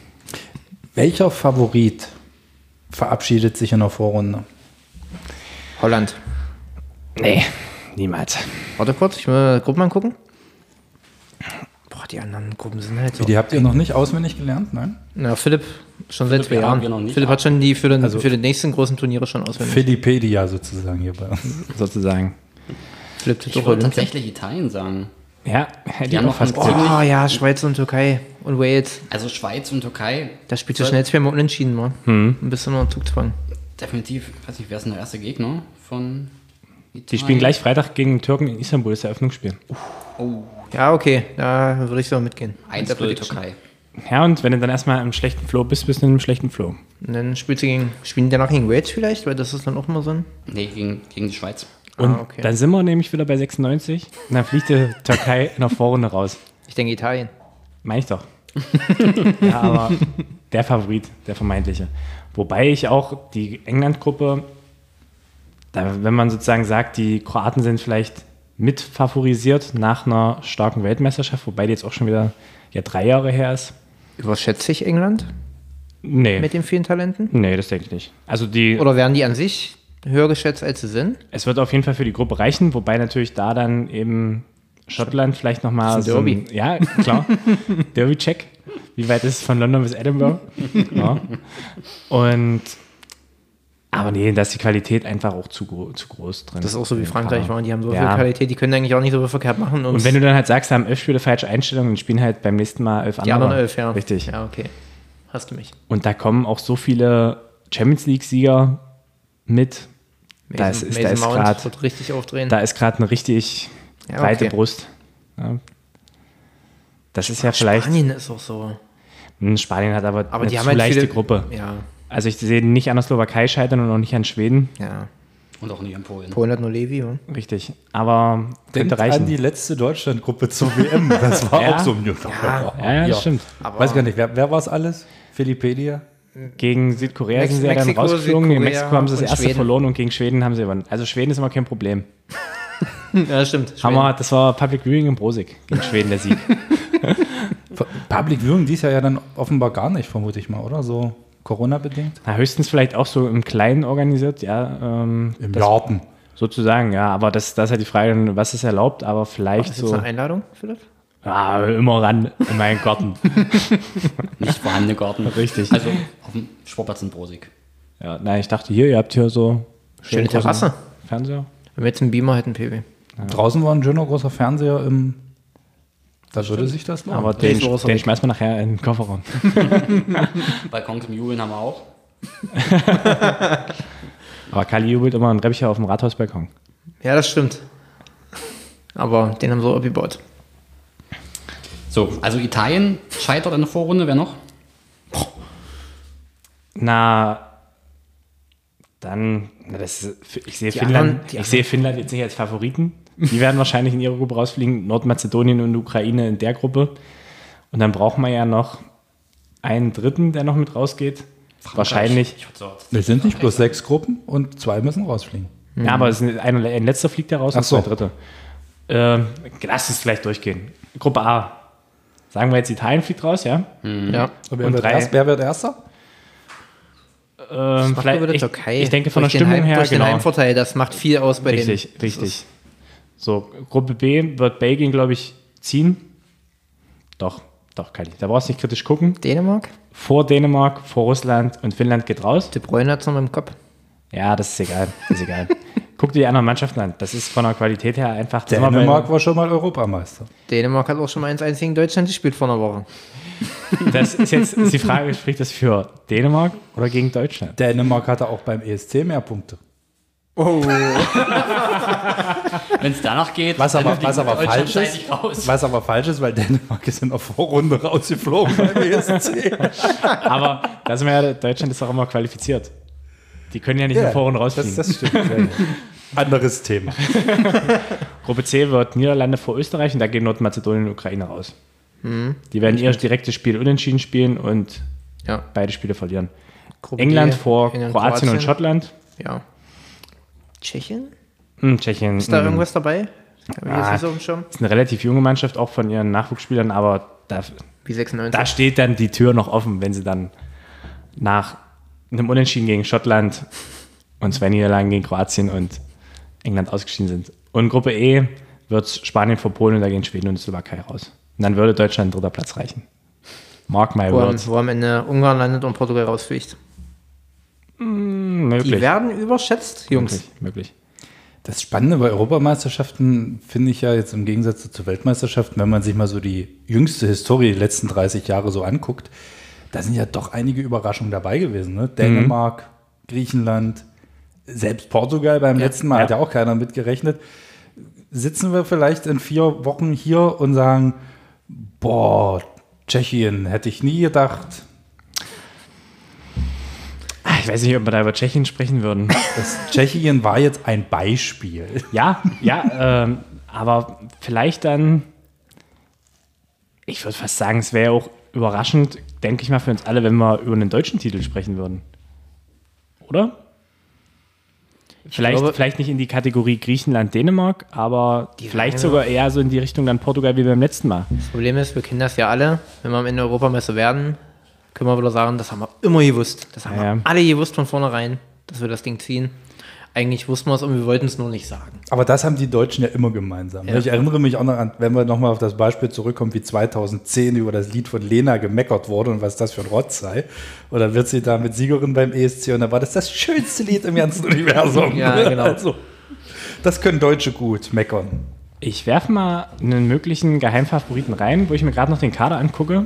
Welcher Favorit verabschiedet sich in der Vorrunde? Holland. Nee, niemals. Warte kurz, ich will mal Gruppen angucken. Boah, die anderen Gruppen sind halt so. Die habt ihr noch nicht auswendig gelernt, nein? Na, Philipp, schon seit zwei ja, Jahren. Philipp hat schon die für den, für den nächsten großen Turniere schon auswendig. Philippedia sozusagen hier bei uns. Sozusagen. Philipp Ich Olympia. tatsächlich Italien sagen. Ja, hätte Die ich haben auch noch fast gesagt. Oh ja, Schweiz und Türkei und Wales. Also Schweiz und Türkei, Da spielt du schnell zweimal unentschieden, man. Hm. Ein bisschen unter Zugzwang. definitiv, ich weiß nicht, wer ist denn der erste Gegner von Italien? Die spielen gleich Freitag gegen Türken in Istanbul, das Eröffnungsspiel. Oh, Ja, okay, da würde ich so mitgehen. 1 Mit der für Prediction. Türkei. Ja, und wenn du dann erstmal im schlechten Flow bist, bist du in einem schlechten Flow. Und dann spielt sie gegen, spielen die danach gegen Wales vielleicht, weil das ist dann auch immer so ein. Nee, gegen, gegen die Schweiz. Und Ah, okay. dann sind wir nämlich wieder bei 96 und dann fliegt die Türkei in der Vorrunde raus. Ich denke Italien. Meine ich doch. ja, aber der Favorit, der vermeintliche. Wobei ich auch die England-Gruppe, da, wenn man sozusagen sagt, die Kroaten sind vielleicht mit favorisiert nach einer starken Weltmeisterschaft, wobei die jetzt auch schon wieder ja, drei Jahre her ist. Überschätze ich England Nee, mit den vielen Talenten? nee, das denke ich nicht. Also die, Oder werden die an sich höher geschätzt, als sie sind? es wird auf jeden Fall für die Gruppe reichen, wobei natürlich da dann eben Schottland vielleicht nochmal ein so ein, Derby. ja, klar, Derby-Check. Wie weit ist es von London bis Edinburgh? ja. Und aber nee, da ist die Qualität einfach auch zu, zu groß drin. Das ist auch so wie Frankreich waren. Die haben so Ja. viel Qualität, die können eigentlich auch nicht so viel verkehrt machen. Und wenn du dann halt sagst, da haben elf Spieler falsche Einstellungen, dann spielen halt beim nächsten Mal elf die andere. anderen elf, ja. Richtig. Ja, okay. Hast du mich. Und da kommen auch so viele Champions League-Sieger mit. Da ist, ist, da ist Mount gerade richtig aufdrehen. da ist gerade eine richtig Ja, breite okay. Brust. Ja. Das ist ja vielleicht. Spanien ist auch so. Hm, Spanien hat aber, Aber eine die zu haben halt leichte viele, Gruppe. Ja, Also ich sehe nicht an der Slowakei scheitern und auch nicht an Schweden. ja. Und auch nicht an Polen. Polen hat nur Levi, ja. Richtig. Aber Denkt könnte reichen. an die letzte Deutschlandgruppe zur WM. Das war Ja. auch so. Ja. ja, das stimmt. Weiß gar nicht, wer, wer war es alles? Philippedia? Gegen Südkorea Mex- sind sie ja dann Mexiko, rausgeflogen. In Südkorea Mexiko haben sie das erste Schweden. verloren und gegen Schweden haben sie gewonnen. Also Schweden ist immer kein Problem. Ja, stimmt. Haben wir, das war Public Viewing in Brosig gegen Schweden der Sieg. Public Viewing dies Jahr ja dann offenbar gar nicht, vermute ich mal, oder? So Corona-bedingt? Na, höchstens vielleicht auch so im Kleinen organisiert, ja. Ähm, Im Garten. Sozusagen, ja. Aber das, das ist halt die Frage, was ist erlaubt, aber vielleicht Ist das so. eine Einladung, Philipp? Ja, immer ran in meinen Garten. Nicht vorhandene Garten. Richtig. Also auf dem Sportplatz in Brosig. Ja, nein, ich dachte hier, ihr habt hier so Schöne Terrasse. Fernseher. Wenn wir jetzt einen Beamer hätten, PW. Draußen war ein schöner großer Fernseher im. Da würde sich das lohnen. Aber den, den weg. schmeißen wir nachher in den Kofferraum. Balkon zum Jubeln haben wir auch. Aber Kali jubelt immer einen Reppicher auf dem Rathausbalkon. Ja, das stimmt. Aber den haben sie auch abgebaut. So, also Italien scheitert in der Vorrunde, wer noch? Na, dann, na, das ist, ich sehe Finnland, anderen- ich sehe Finnland jetzt nicht als Favoriten. Die werden wahrscheinlich in ihre Gruppe rausfliegen. Nordmazedonien und Ukraine in der Gruppe. Und dann brauchen wir ja noch einen Dritten, der noch mit rausgeht. Wahrscheinlich. Ich würd so- Es sind nicht bloß sechs Gruppen und zwei müssen rausfliegen. Ja, aber es ist ein, ein letzter fliegt ja raus Ach und zwei so. dritte. Ähm, lass es vielleicht durchgehen. Gruppe A. Sagen wir jetzt, Italien fliegt raus, ja? Ja. Und wer, Und wird drei- erst, wer wird Erster? Ähm, vielleicht, ich, ich denke von der den Stimmung Heim, her, durch den genau. Heimvorteil, das macht viel aus bei Richtig, den. richtig. So, Gruppe B wird Belgien, glaube ich, ziehen. Doch, doch, kann ich. Da brauchst du nicht kritisch gucken. Dänemark? Vor Dänemark, vor Russland und Finnland geht raus. De Bruyne hat es noch im Kopf. Ja, das ist egal. Das ist egal. Guck dir die anderen Mannschaften an. Das ist von der Qualität her einfach. Dänemark war schon mal Europameister. Dänemark hat auch schon mal 1-1 gegen Deutschland gespielt vor einer Woche. Das ist jetzt die Frage, spricht das für Dänemark oder gegen Deutschland? Dänemark hatte auch beim ESC mehr Punkte. Wenn es danach geht, Was aber- dann was aber falsch ist-. Was aber falsch ist, weil Dänemark ist in der Vorrunde rausgeflogen beim ESC. Aber da sind wir ja, Deutschland ist auch immer qualifiziert. Die können ja nicht in der Vorrunde rausfliegen. das, das stimmt. Anderes Thema. Gruppe C wird Niederlande vor Österreich und da gehen Nordmazedonien und Ukraine raus. Mhm. Die werden ihr direktes Spiel unentschieden spielen und Ja. beide Spiele verlieren. Gruppe England D, vor England, Kroatien, und Schottland. Ja. Tschechien? Hm, Tschechien Ist da hm, irgendwas dabei? Ah. Schirm. ist eine relativ junge Mannschaft, auch von ihren Nachwuchsspielern, aber da, Wie 96. da steht dann die Tür noch offen, wenn sie dann nach einem Unentschieden gegen Schottland und zwei Niederlagen gegen Kroatien und England ausgeschieden sind. Und Gruppe E wird Spanien vor Polen und da gehen Schweden und Slowakei raus. Und dann würde Deutschland dritter Platz reichen. Mark my words. wo am Ende Ungarn landet und Portugal rausfliegt. Hm, möglich. Die werden überschätzt, Jungs. Möglich, möglich. Das Spannende bei Europameisterschaften finde ich ja jetzt im Gegensatz zu Weltmeisterschaften, wenn man sich mal so die jüngste Historie, die letzten 30 Jahre so anguckt, da sind ja doch einige Überraschungen dabei gewesen. Ne? Dänemark, Griechenland, selbst Portugal beim letzten Mal ja. hat ja auch keiner mitgerechnet. Sitzen wir vielleicht in vier Wochen hier und sagen, boah, Tschechien, hätte ich nie gedacht. Ich weiß nicht, ob wir da über Tschechien sprechen würden. Das Tschechien war jetzt ein Beispiel. Ja, ja, ähm, aber vielleicht dann, ich würde fast sagen, es wäre auch überraschend, denke ich mal, für uns alle, wenn wir über einen deutschen Titel sprechen würden. Oder? Vielleicht, glaube- vielleicht nicht in die Kategorie Griechenland, Dänemark, aber vielleicht sogar eher so in die Richtung dann Portugal wie beim letzten Mal. Das Problem ist, wir kennen das ja alle. Wenn wir am Ende Europameister werden, können wir wieder sagen, das haben wir immer gewusst. Das haben Ja, wir alle gewusst von vornherein, dass wir das Ding ziehen. Eigentlich wussten wir es und wir wollten es nur nicht sagen. Aber das haben die Deutschen ja immer gemeinsam. Ja. Ich erinnere mich auch noch an, wenn wir nochmal auf das Beispiel zurückkommen, wie 2010 über das Lied von Lena gemeckert wurde und was das für ein Rotz sei. Und dann wird sie da mit Siegerin beim ESC und dann war das das schönste Lied im ganzen Universum. Ja, genau. Also, das können Deutsche gut meckern. Ich werfe mal einen möglichen Geheimfavoriten rein, wo ich mir gerade noch den Kader angucke.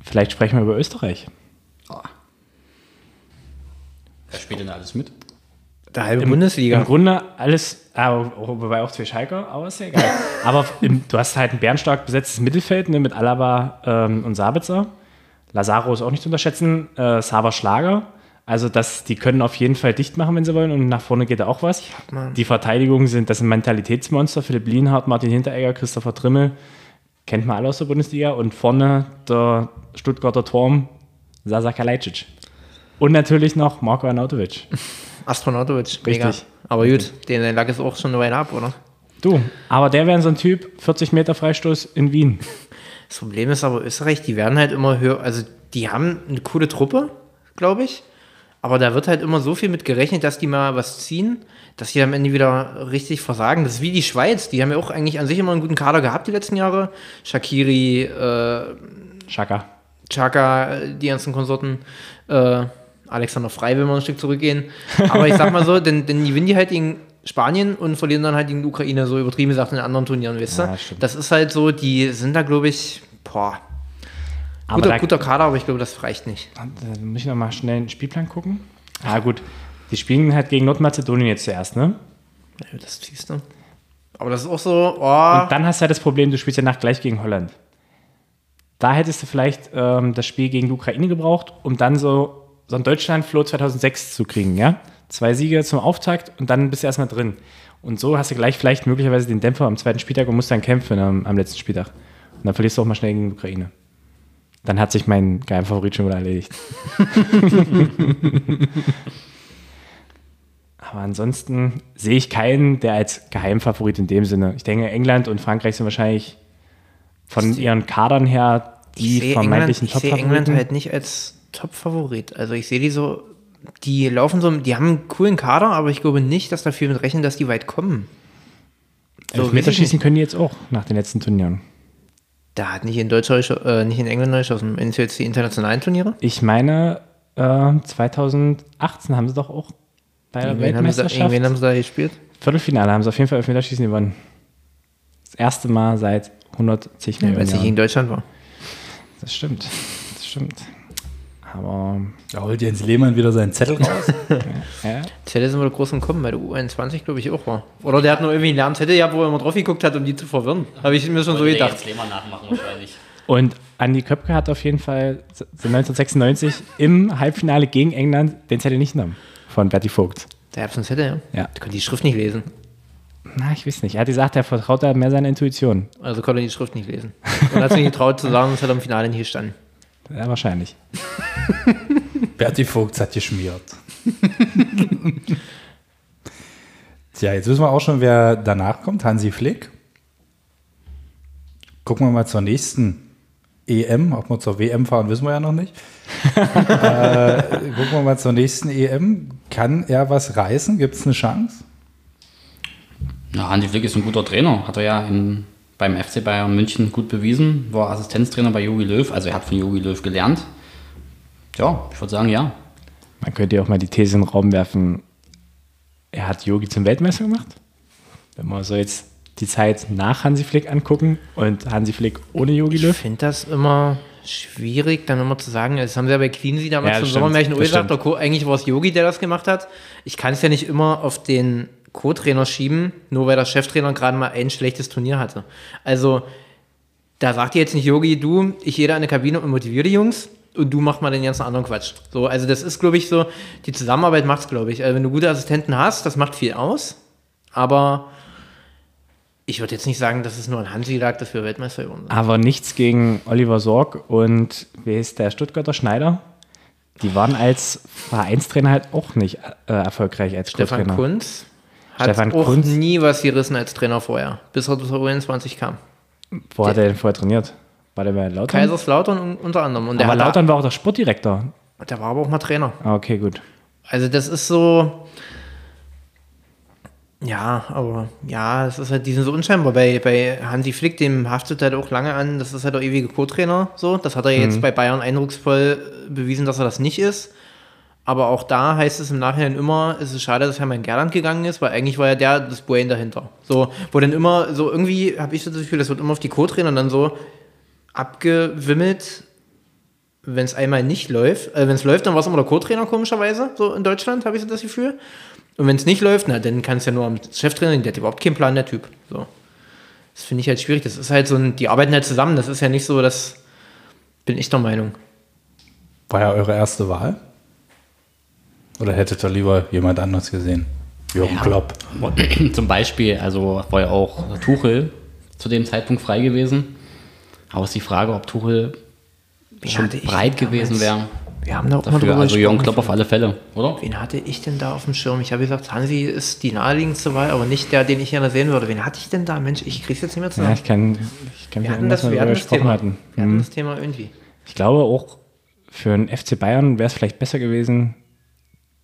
Vielleicht sprechen wir über Österreich. Wer spielt denn alles mit? Der halbe Bundesliga. Im Grunde alles, aber wobei auch zwei Schalker, aber ist ja egal. aber im, du hast halt ein bärenstark besetztes Mittelfeld ne, mit Alaba ähm, und Sabitzer. Lazaro ist auch nicht zu unterschätzen. Äh, Sava Schlager. Also das, die können auf jeden Fall dicht machen, wenn sie wollen. Und nach vorne geht da auch was. Die Verteidigungen sind, das sind Mentalitätsmonster. Philipp Lienhardt, Martin Hinteregger, Christopher Trimmel. Kennt man alle aus der Bundesliga. Und vorne der Stuttgarter Turm, Sasa Kalajdzic. Und natürlich noch Marko Arnautovic. Astronautovic, mega. Richtig. Aber gut, den lag es auch schon eine Weile ab, oder? Du, aber der wäre so ein Typ, 40 Meter Freistoß in Wien. Das Problem ist aber Österreich, die werden halt immer höher, also die haben eine coole Truppe, glaube ich. Aber da wird halt immer so viel mit gerechnet, dass die mal was ziehen, dass die am Ende wieder richtig versagen. Das ist wie die Schweiz, die haben ja auch eigentlich an sich immer einen guten Kader gehabt die letzten Jahre. Shakiri, äh. Chaka, äh, die ganzen Konsorten, äh, Alexander Frei, wenn wir ein Stück zurückgehen. Aber ich sag mal so, denn, denn gewinnen die halt gegen Spanien und verlieren dann halt gegen die Ukraine, so übertrieben gesagt, in anderen Turnieren, weißt du? Ja, das ist halt so, die sind da, glaube ich, boah, Aber guter, da, guter Kader, aber ich glaube, das reicht nicht. da muss ich noch mal schnell einen Spielplan gucken. Ah, gut. Die spielen halt gegen Nordmazedonien jetzt zuerst, ne? Ja, Das siehst du. Aber das ist auch so, oh, Und dann hast du halt das Problem, du spielst ja nach gleich gegen Holland. Da hättest du vielleicht ähm, das Spiel gegen die Ukraine gebraucht, um dann so, so ein Deutschland-Flow 2006 zu kriegen, ja? Zwei Siege zum Auftakt und dann bist du erstmal drin. Und so hast du gleich vielleicht möglicherweise den Dämpfer am zweiten Spieltag und musst dann kämpfen am, am letzten Spieltag. Und dann verlierst du auch mal schnell gegen die Ukraine. Dann hat sich mein Geheimfavorit schon wieder erledigt. Aber ansonsten sehe ich keinen, der als Geheimfavorit in dem Sinne. Ich denke, England und Frankreich sind wahrscheinlich von ihren Kadern her die vermeintlichen England, ich sehe England halt nicht als Top-Favorit. Also ich sehe die so, die laufen so, die haben einen coolen Kader, aber ich glaube nicht, dass da viel mit rechnen, dass die weit kommen. So, weiß ich Elfmeterschießen können die jetzt auch nach den letzten Turnieren. Da hat nicht in Deutschland, äh, nicht in England geschossen. Meinst du jetzt die internationalen Turniere? Ich meine, äh, 2018 haben sie doch auch bei der Wen haben, sie Weltmeisterschaft. haben sie da gespielt? Viertelfinale haben sie auf jeden Fall Elfmeterschießen gewonnen. Das erste Mal seit 110 Weil Millionen es nicht Jahren. gegen Deutschland war. Das stimmt. Das stimmt. Aber Da holt Jens Lehmann wieder seinen Zettel raus. ja, Zelle sind wir groß im Kommen, weil der U21, glaube ich, auch war. Oder der hat nur irgendwie einen leeren Zettel gehabt, wo er immer drauf geguckt hat, um die zu verwirren. Habe ich mir schon so gedacht. Jens Lehmann nachmachen wahrscheinlich. Und Andi Köpke hat auf jeden Fall 1996 im Halbfinale gegen England den Zettel nicht genommen von Bertie Vogt. Der hat so einen Zettel, ja? Ja. Der konnte die Schrift nicht lesen. Na, ich weiß nicht. Er hat gesagt, er vertraut da mehr seiner Intuition. Also konnte er die Schrift nicht lesen. Und hat sich nicht getraut zu sagen, es hat er im Finale nicht gestanden. Ja, wahrscheinlich. Berti Vogts hat geschmiert. Tja, jetzt wissen wir auch schon, wer danach kommt. Hansi Flick. Gucken wir mal zur nächsten EM. Ob wir zur WM fahren, wissen wir ja noch nicht. äh, gucken wir mal zur nächsten EM. Kann er was reißen? Gibt es eine Chance? Na, Hansi Flick ist ein guter Trainer. Hat er ja im, beim FC Bayern München gut bewiesen. War Assistenztrainer bei Jogi Löw. Also er hat von Jogi Löw gelernt. Ja, ich würde sagen, ja. Man könnte ja auch mal die These in den Raum werfen, er hat Yogi zum Weltmeister gemacht. Wenn wir so jetzt die Zeit nach Hansi Flick angucken und Hansi Flick ohne Yogi Ich Löw. finde das immer schwierig, dann immer zu sagen, das haben sie ja bei Cleansy damals Ja, zum das Sommermärchen stimmt, das gesagt, der Co- eigentlich war es Yogi, der das gemacht hat. Ich kann es ja nicht immer auf den Co-Trainer schieben, nur weil der Cheftrainer gerade mal ein schlechtes Turnier hatte. Also, da sagt ihr jetzt nicht Yogi, du, ich gehe da in eine Kabine und motiviere die Jungs und du mach mal den ganzen anderen Quatsch. So, also das ist, glaube ich, so, die Zusammenarbeit macht es, glaube ich. Also wenn du gute Assistenten hast, das macht viel aus, aber ich würde jetzt nicht sagen, dass es nur an Hansi lag, dass wir Weltmeister geworden sind. Aber nichts gegen Oliver Sorg und wer ist der Stuttgarter Schneider? Die waren als Vereinstrainer halt auch nicht äh, erfolgreich als Stefan Co-Trainer. Kunz hat Stefan auch Kunz. nie was gerissen als Trainer vorher, bis er zur U21 kam. Wo hat er denn vorher trainiert? War der bei Lautern? Kaiserslautern un- unter anderem. Und der, aber Lautern war auch der Sportdirektor. Der war aber auch mal Trainer. Ah, okay, gut. Also das ist so. Ja, aber ja, es ist halt, die sind so unscheinbar. Bei, bei Hansi Flick, dem haftet halt auch lange an, das ist halt der ewige Co-Trainer. So. Das hat er jetzt bei Bayern eindrucksvoll bewiesen, dass er das nicht ist. Aber auch da heißt es im Nachhinein immer, es ist schade, dass Hermann Gerland gegangen ist, weil eigentlich war ja der das Brain dahinter. So, wo dann immer, so irgendwie habe ich so das Gefühl, das wird immer auf die Co-Trainer dann so abgewimmelt, wenn es einmal nicht läuft. Äh, wenn es läuft, dann war es immer der Co-Trainer, komischerweise, so in Deutschland, habe ich so das Gefühl. Und wenn es nicht läuft, na, dann kann es ja nur am Cheftrainer, liegen, der hat überhaupt keinen Plan, der Typ. So. Das finde ich halt schwierig. Das ist halt so ein, die arbeiten halt zusammen. Das ist ja nicht so, das bin ich der Meinung. War ja eure erste Wahl? Oder hättet ihr lieber jemand anders gesehen? Jürgen Ja. Klopp. Zum Beispiel, also war ja auch Tuchel zu dem Zeitpunkt frei gewesen. Aber es ist die Frage, ob Tuchel Wen schon breit gewesen wäre. Wir haben da auch mal Dafür, drüber also Jürgen. Klopp auf alle Fälle, oder? Wen hatte ich denn da auf dem Schirm? Ich habe gesagt, Hansi ist die naheliegendste Wahl, aber nicht der, den ich gerne sehen würde. Wen hatte ich denn da? Mensch, ich krieg's jetzt nicht mehr Ja, zusammen. ich kann, ich kann mich wir hatten erinnern, das, dass wir hatten das gesprochen Thema. hatten. Wir hatten Hm. das Thema irgendwie. Ich glaube auch für den FC Bayern wäre es vielleicht besser gewesen,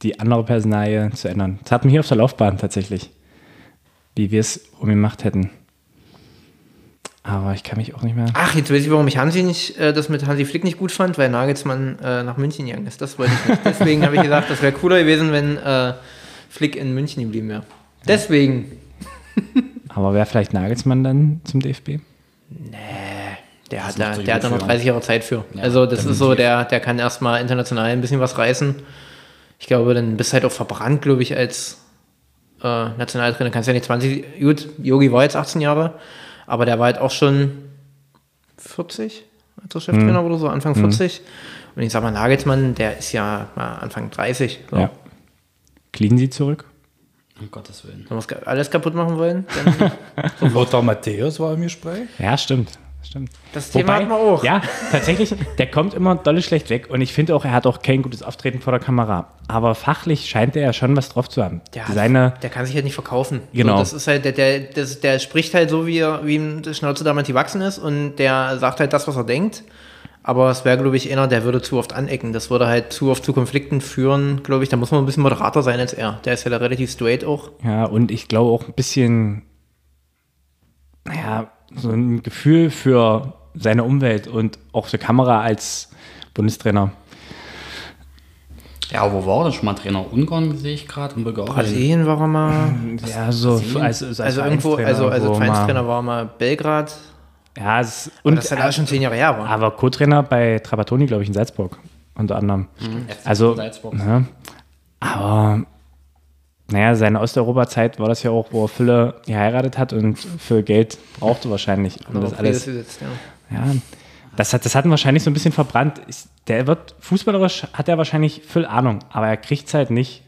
die andere Personalie zu ändern. Das hatten wir hier auf der Laufbahn tatsächlich, wie wir es umgemacht hätten. Aber ich kann mich auch nicht mehr. Ach, jetzt weiß ich, warum ich Hansi nicht, äh, das mit Hansi Flick nicht gut fand, weil Nagelsmann äh, nach München gegangen ist. Das wollte ich nicht. Deswegen habe ich gesagt, das wäre cooler gewesen, wenn äh, Flick in München geblieben wäre. Deswegen. Aber wäre vielleicht Nagelsmann dann zum DFB? Der hat, macht da, der hat da noch für. 30 Jahre Zeit für. Ja, also das ist so, der, der kann erstmal international ein bisschen was reißen. Ich glaube, dann bist du halt auch verbrannt, glaube ich, als äh, Nationaltrainer. Kannst ja nicht 20, gut, Yogi war jetzt 18 Jahre, aber der war halt auch schon 40 als er Cheftrainer Mhm. oder so, Anfang 40. Und ich sag mal, Nagelsmann, der ist ja mal Anfang 30. So. Ja. Clean sie zurück? Um Gottes Willen. Wenn wir es alles kaputt machen wollen, dann Lothar Matthäus war im Gespräch. Ja, stimmt. Stimmt. Das Thema hatten wir auch. Ja, tatsächlich, der kommt immer dolle schlecht weg und ich finde auch, er hat auch kein gutes Auftreten vor der Kamera. Aber fachlich scheint er ja schon was drauf zu haben. Der, Seine, der kann sich halt nicht verkaufen. Genau. So, das ist halt, der, der, das, der spricht halt so, wie, er, wie ihm die Schnauze damals gewachsen ist und der sagt halt das, was er denkt. Aber es wäre, glaube ich, einer, der würde zu oft anecken. Das würde halt zu oft zu Konflikten führen, glaube ich. Da muss man ein bisschen moderater sein als er. Der ist ja da relativ straight auch. ja, und ich glaube auch ein bisschen, naja, so ein Gefühl für seine Umwelt und auch für Kamera als Bundestrainer. Ja, wo war das schon mal Trainer? Ungarn sehe ich gerade und Bulgarien. Brasilien war er mal. Ja, so als, als Also irgendwo, also, also Vereinstrainer war er mal Belgrad. Ja, es, Und und das ist halt schon zehn Jahre her war. aber Co-Trainer bei Trapattoni, glaube ich, in Salzburg unter anderem. FC Also, Salzburg. ne, aber naja, seine Osteuropa-Zeit war das ja auch, wo er Fülle geheiratet hat und für Geld brauchte wahrscheinlich. Und das Auf alles, gesetzt, ja. ja, das hat, das hat ihn wahrscheinlich so ein bisschen verbrannt. Der wird, fußballerisch hat er wahrscheinlich viel Ahnung, aber er kriegt es halt nicht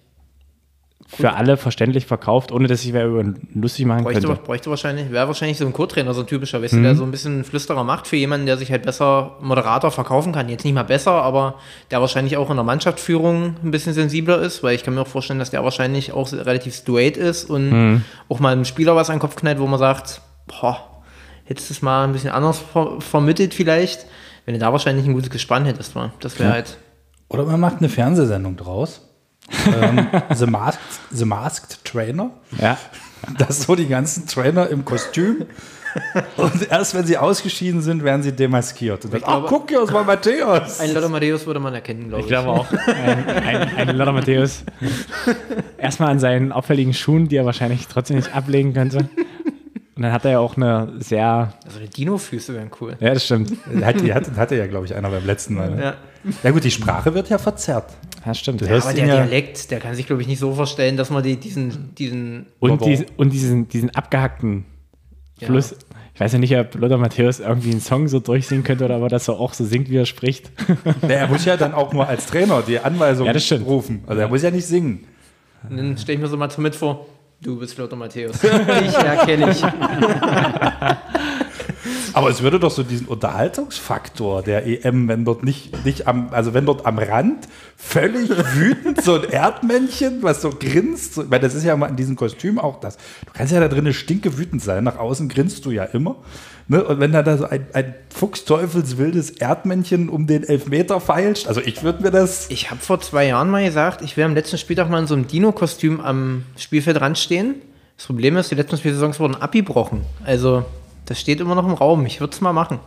für alle verständlich verkauft, ohne dass ich wer über lustig machen Bräuchte, könnte. bräuchte wahrscheinlich, wäre wahrscheinlich so ein Co-Trainer, so ein typischer, weißt du, der so ein bisschen Flüsterer macht für jemanden, der sich halt besser Moderator verkaufen kann. Jetzt nicht mal besser, aber der wahrscheinlich auch in der Mannschaftsführung ein bisschen sensibler ist, weil ich kann mir auch vorstellen, dass der wahrscheinlich auch relativ straight ist und auch mal einem Spieler was an den Kopf knallt, wo man sagt, boah, hättest du es mal ein bisschen anders ver vermittelt vielleicht, wenn du da wahrscheinlich ein gutes Gespann hättest. Das wäre halt, Oder man macht eine Fernsehsendung draus. Ähm, The, Masked, The Masked Trainer. Ja, Das so die ganzen Trainer im Kostüm. Und erst wenn sie ausgeschieden sind, werden sie demaskiert. Und dann, ach, guck hier, das war Matthäus. ein Lothar Matthäus würde man erkennen, glaube ich. ich glaube auch. Ein, ein, ein Lothar Matthäus. Erstmal an seinen auffälligen Schuhen, die er wahrscheinlich trotzdem nicht ablegen könnte. Und dann hat er ja auch eine sehr. Also die Dino-Füße wären cool. Ja, das stimmt. Hat, die hatte, hatte ja, glaube ich, einer beim letzten Mal. Ne? Ja. Ja gut, die Sprache wird ja verzerrt. Ja, stimmt. Du hörst Aber ihn der ja, Dialekt, der kann sich, glaube ich, nicht so vorstellen, dass man die, diesen, diesen Und, Aber- dies, und diesen, diesen abgehackten Fluss. Ich weiß ja nicht, ob Lothar Matthäus irgendwie einen Song so durchsingen könnte oder ob er das so auch so singt, wie er spricht. Ja, er muss ja dann auch nur als Trainer die Anweisungen Ja, rufen. Also er muss ja nicht singen. Und dann stelle ich mir so mal so mit vor, du bist Lothar Matthäus. Ich erkenne dich. Aber es würde doch so diesen Unterhaltungsfaktor der EM, wenn dort nicht, nicht am, also wenn dort am Rand völlig wütend so ein Erdmännchen, was so grinst, so, weil das ist ja mal in diesem Kostüm auch das. Du kannst ja da drinnen stinke wütend sein, nach außen grinst du ja immer. Ne? Und wenn da, so ein, ein fuchsteufelswildes Erdmännchen um den Elfmeter feilscht, also ich würde mir das. Ich habe vor zwei Jahren mal gesagt, ich werde am letzten Spieltag mal in so einem Dino-Kostüm am Spielfeldrand stehen. Das Problem ist, die letzten Spielsaisons wurden abgebrochen. Also, das steht immer noch im Raum. Ich würde es mal machen.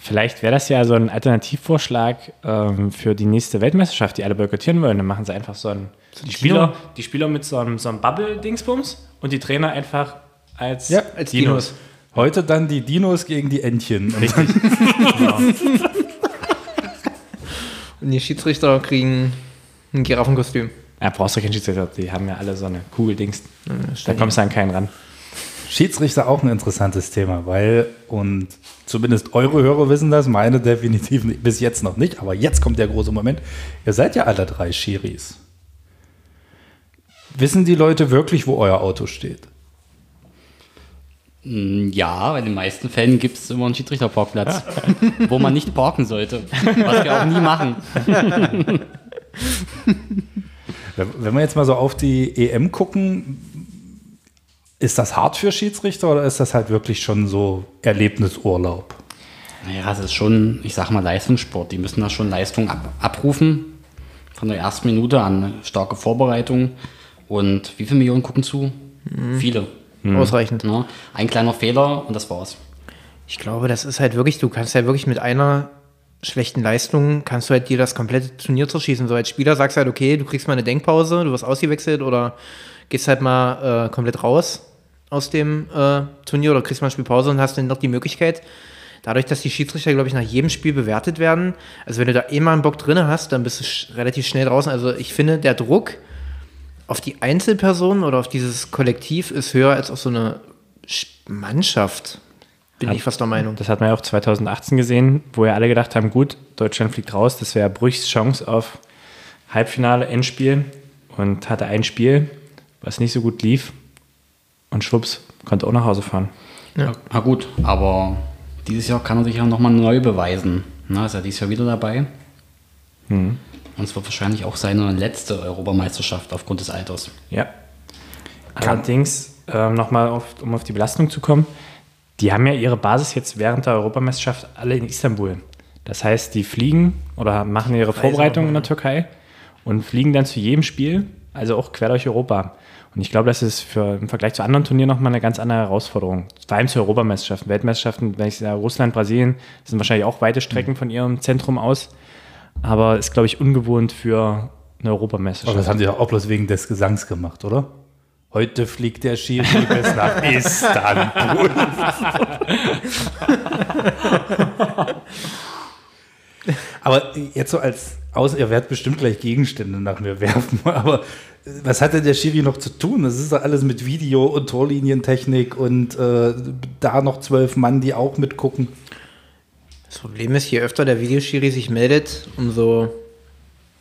Vielleicht wäre das ja so ein Alternativvorschlag ähm, für die nächste Weltmeisterschaft, die alle boykottieren wollen. Dann machen sie einfach so ein. die, Spieler, die Spieler mit so einem, so einem Bubble-Dingsbums und die Trainer einfach als, Ja, Als Dinos. Heute dann die Dinos gegen die Entchen. Und Und die Schiedsrichter kriegen ein Giraffenkostüm. Ja, brauchst du keinen Schiedsrichter, die haben ja alle so eine Kugel-Dings. da kommst du an keinen ran. Schiedsrichter auch ein interessantes Thema, weil, und zumindest eure Hörer wissen das, meine definitiv bis jetzt noch nicht, aber jetzt kommt der große Moment. Ihr seid ja alle drei Schiris. Wissen die Leute wirklich, wo euer Auto steht? Mm, Ja, bei den meisten Fällen gibt es immer einen Schiedsrichterparkplatz, wo man nicht parken sollte. Was wir auch nie machen. Wenn wir jetzt mal so auf die EM gucken, ist das hart für Schiedsrichter oder ist das halt wirklich schon so Erlebnisurlaub? Naja, es ist schon, ich sag mal, Leistungssport. Die müssen da schon Leistung ab, abrufen. Von der ersten Minute an. Eine starke Vorbereitung. Und wie viele Millionen gucken zu? Viele. Ausreichend. Ne? Ein kleiner Fehler und das war's. Ich glaube, das ist halt wirklich, du kannst ja wirklich mit einer schlechten Leistung, kannst du halt dir das komplette Turnier zerschießen. So als Spieler sagst du halt, okay, du kriegst mal eine Denkpause, du wirst ausgewechselt oder gehst halt mal äh, komplett raus aus dem äh, Turnier oder kriegst mal eine Spielpause und hast dann noch die Möglichkeit, dadurch, dass die Schiedsrichter, glaube ich, nach jedem Spiel bewertet werden, also wenn du da immer einen Bock drin hast, dann bist du sch relativ schnell draußen. Also ich finde, der Druck auf die Einzelperson oder auf dieses Kollektiv ist höher als auf so eine Sch- Mannschaft. Bin ich fast der Meinung. Das hat man ja auch 2018 gesehen, wo ja alle gedacht haben, gut, Deutschland fliegt raus, das wäre Brüchs Chance auf Halbfinale, Endspiel und hatte ein Spiel, was nicht so gut lief und schwupps, konnte auch nach Hause fahren. Na gut, aber dieses Jahr kann er sich ja nochmal neu beweisen. Na, ist er dieses Jahr wieder dabei. Und es wird wahrscheinlich auch seine letzte Europameisterschaft aufgrund des Alters. Ja. Allerdings, ähm, nochmal, um auf die Belastung zu kommen, die haben ja ihre Basis jetzt während der Europameisterschaft alle in Istanbul. Das heißt, die fliegen oder machen ihre Vorbereitungen in der Türkei und fliegen dann zu jedem Spiel, also auch quer durch Europa. Und ich glaube, das ist für, im Vergleich zu anderen Turnieren nochmal eine ganz andere Herausforderung. Vor allem zu Europameisterschaften. Weltmeisterschaften, wenn ich sage, Russland, Brasilien, das sind wahrscheinlich auch weite Strecken von ihrem Zentrum aus. Aber ist, glaube ich, ungewohnt für eine Aber Europameisterschaft. das haben sie auch bloß wegen des Gesangs gemacht, oder? Heute fliegt der Schiri bis nach Istanbul. Aber jetzt so als Außer ihr werdet bestimmt gleich Gegenstände nach mir werfen, aber äh, was hat denn der Schiri noch zu tun? Das ist doch alles mit Video und Torlinientechnik und äh, da noch zwölf Mann, die auch mitgucken. Das Problem ist, je öfter der Videoschiri sich meldet, umso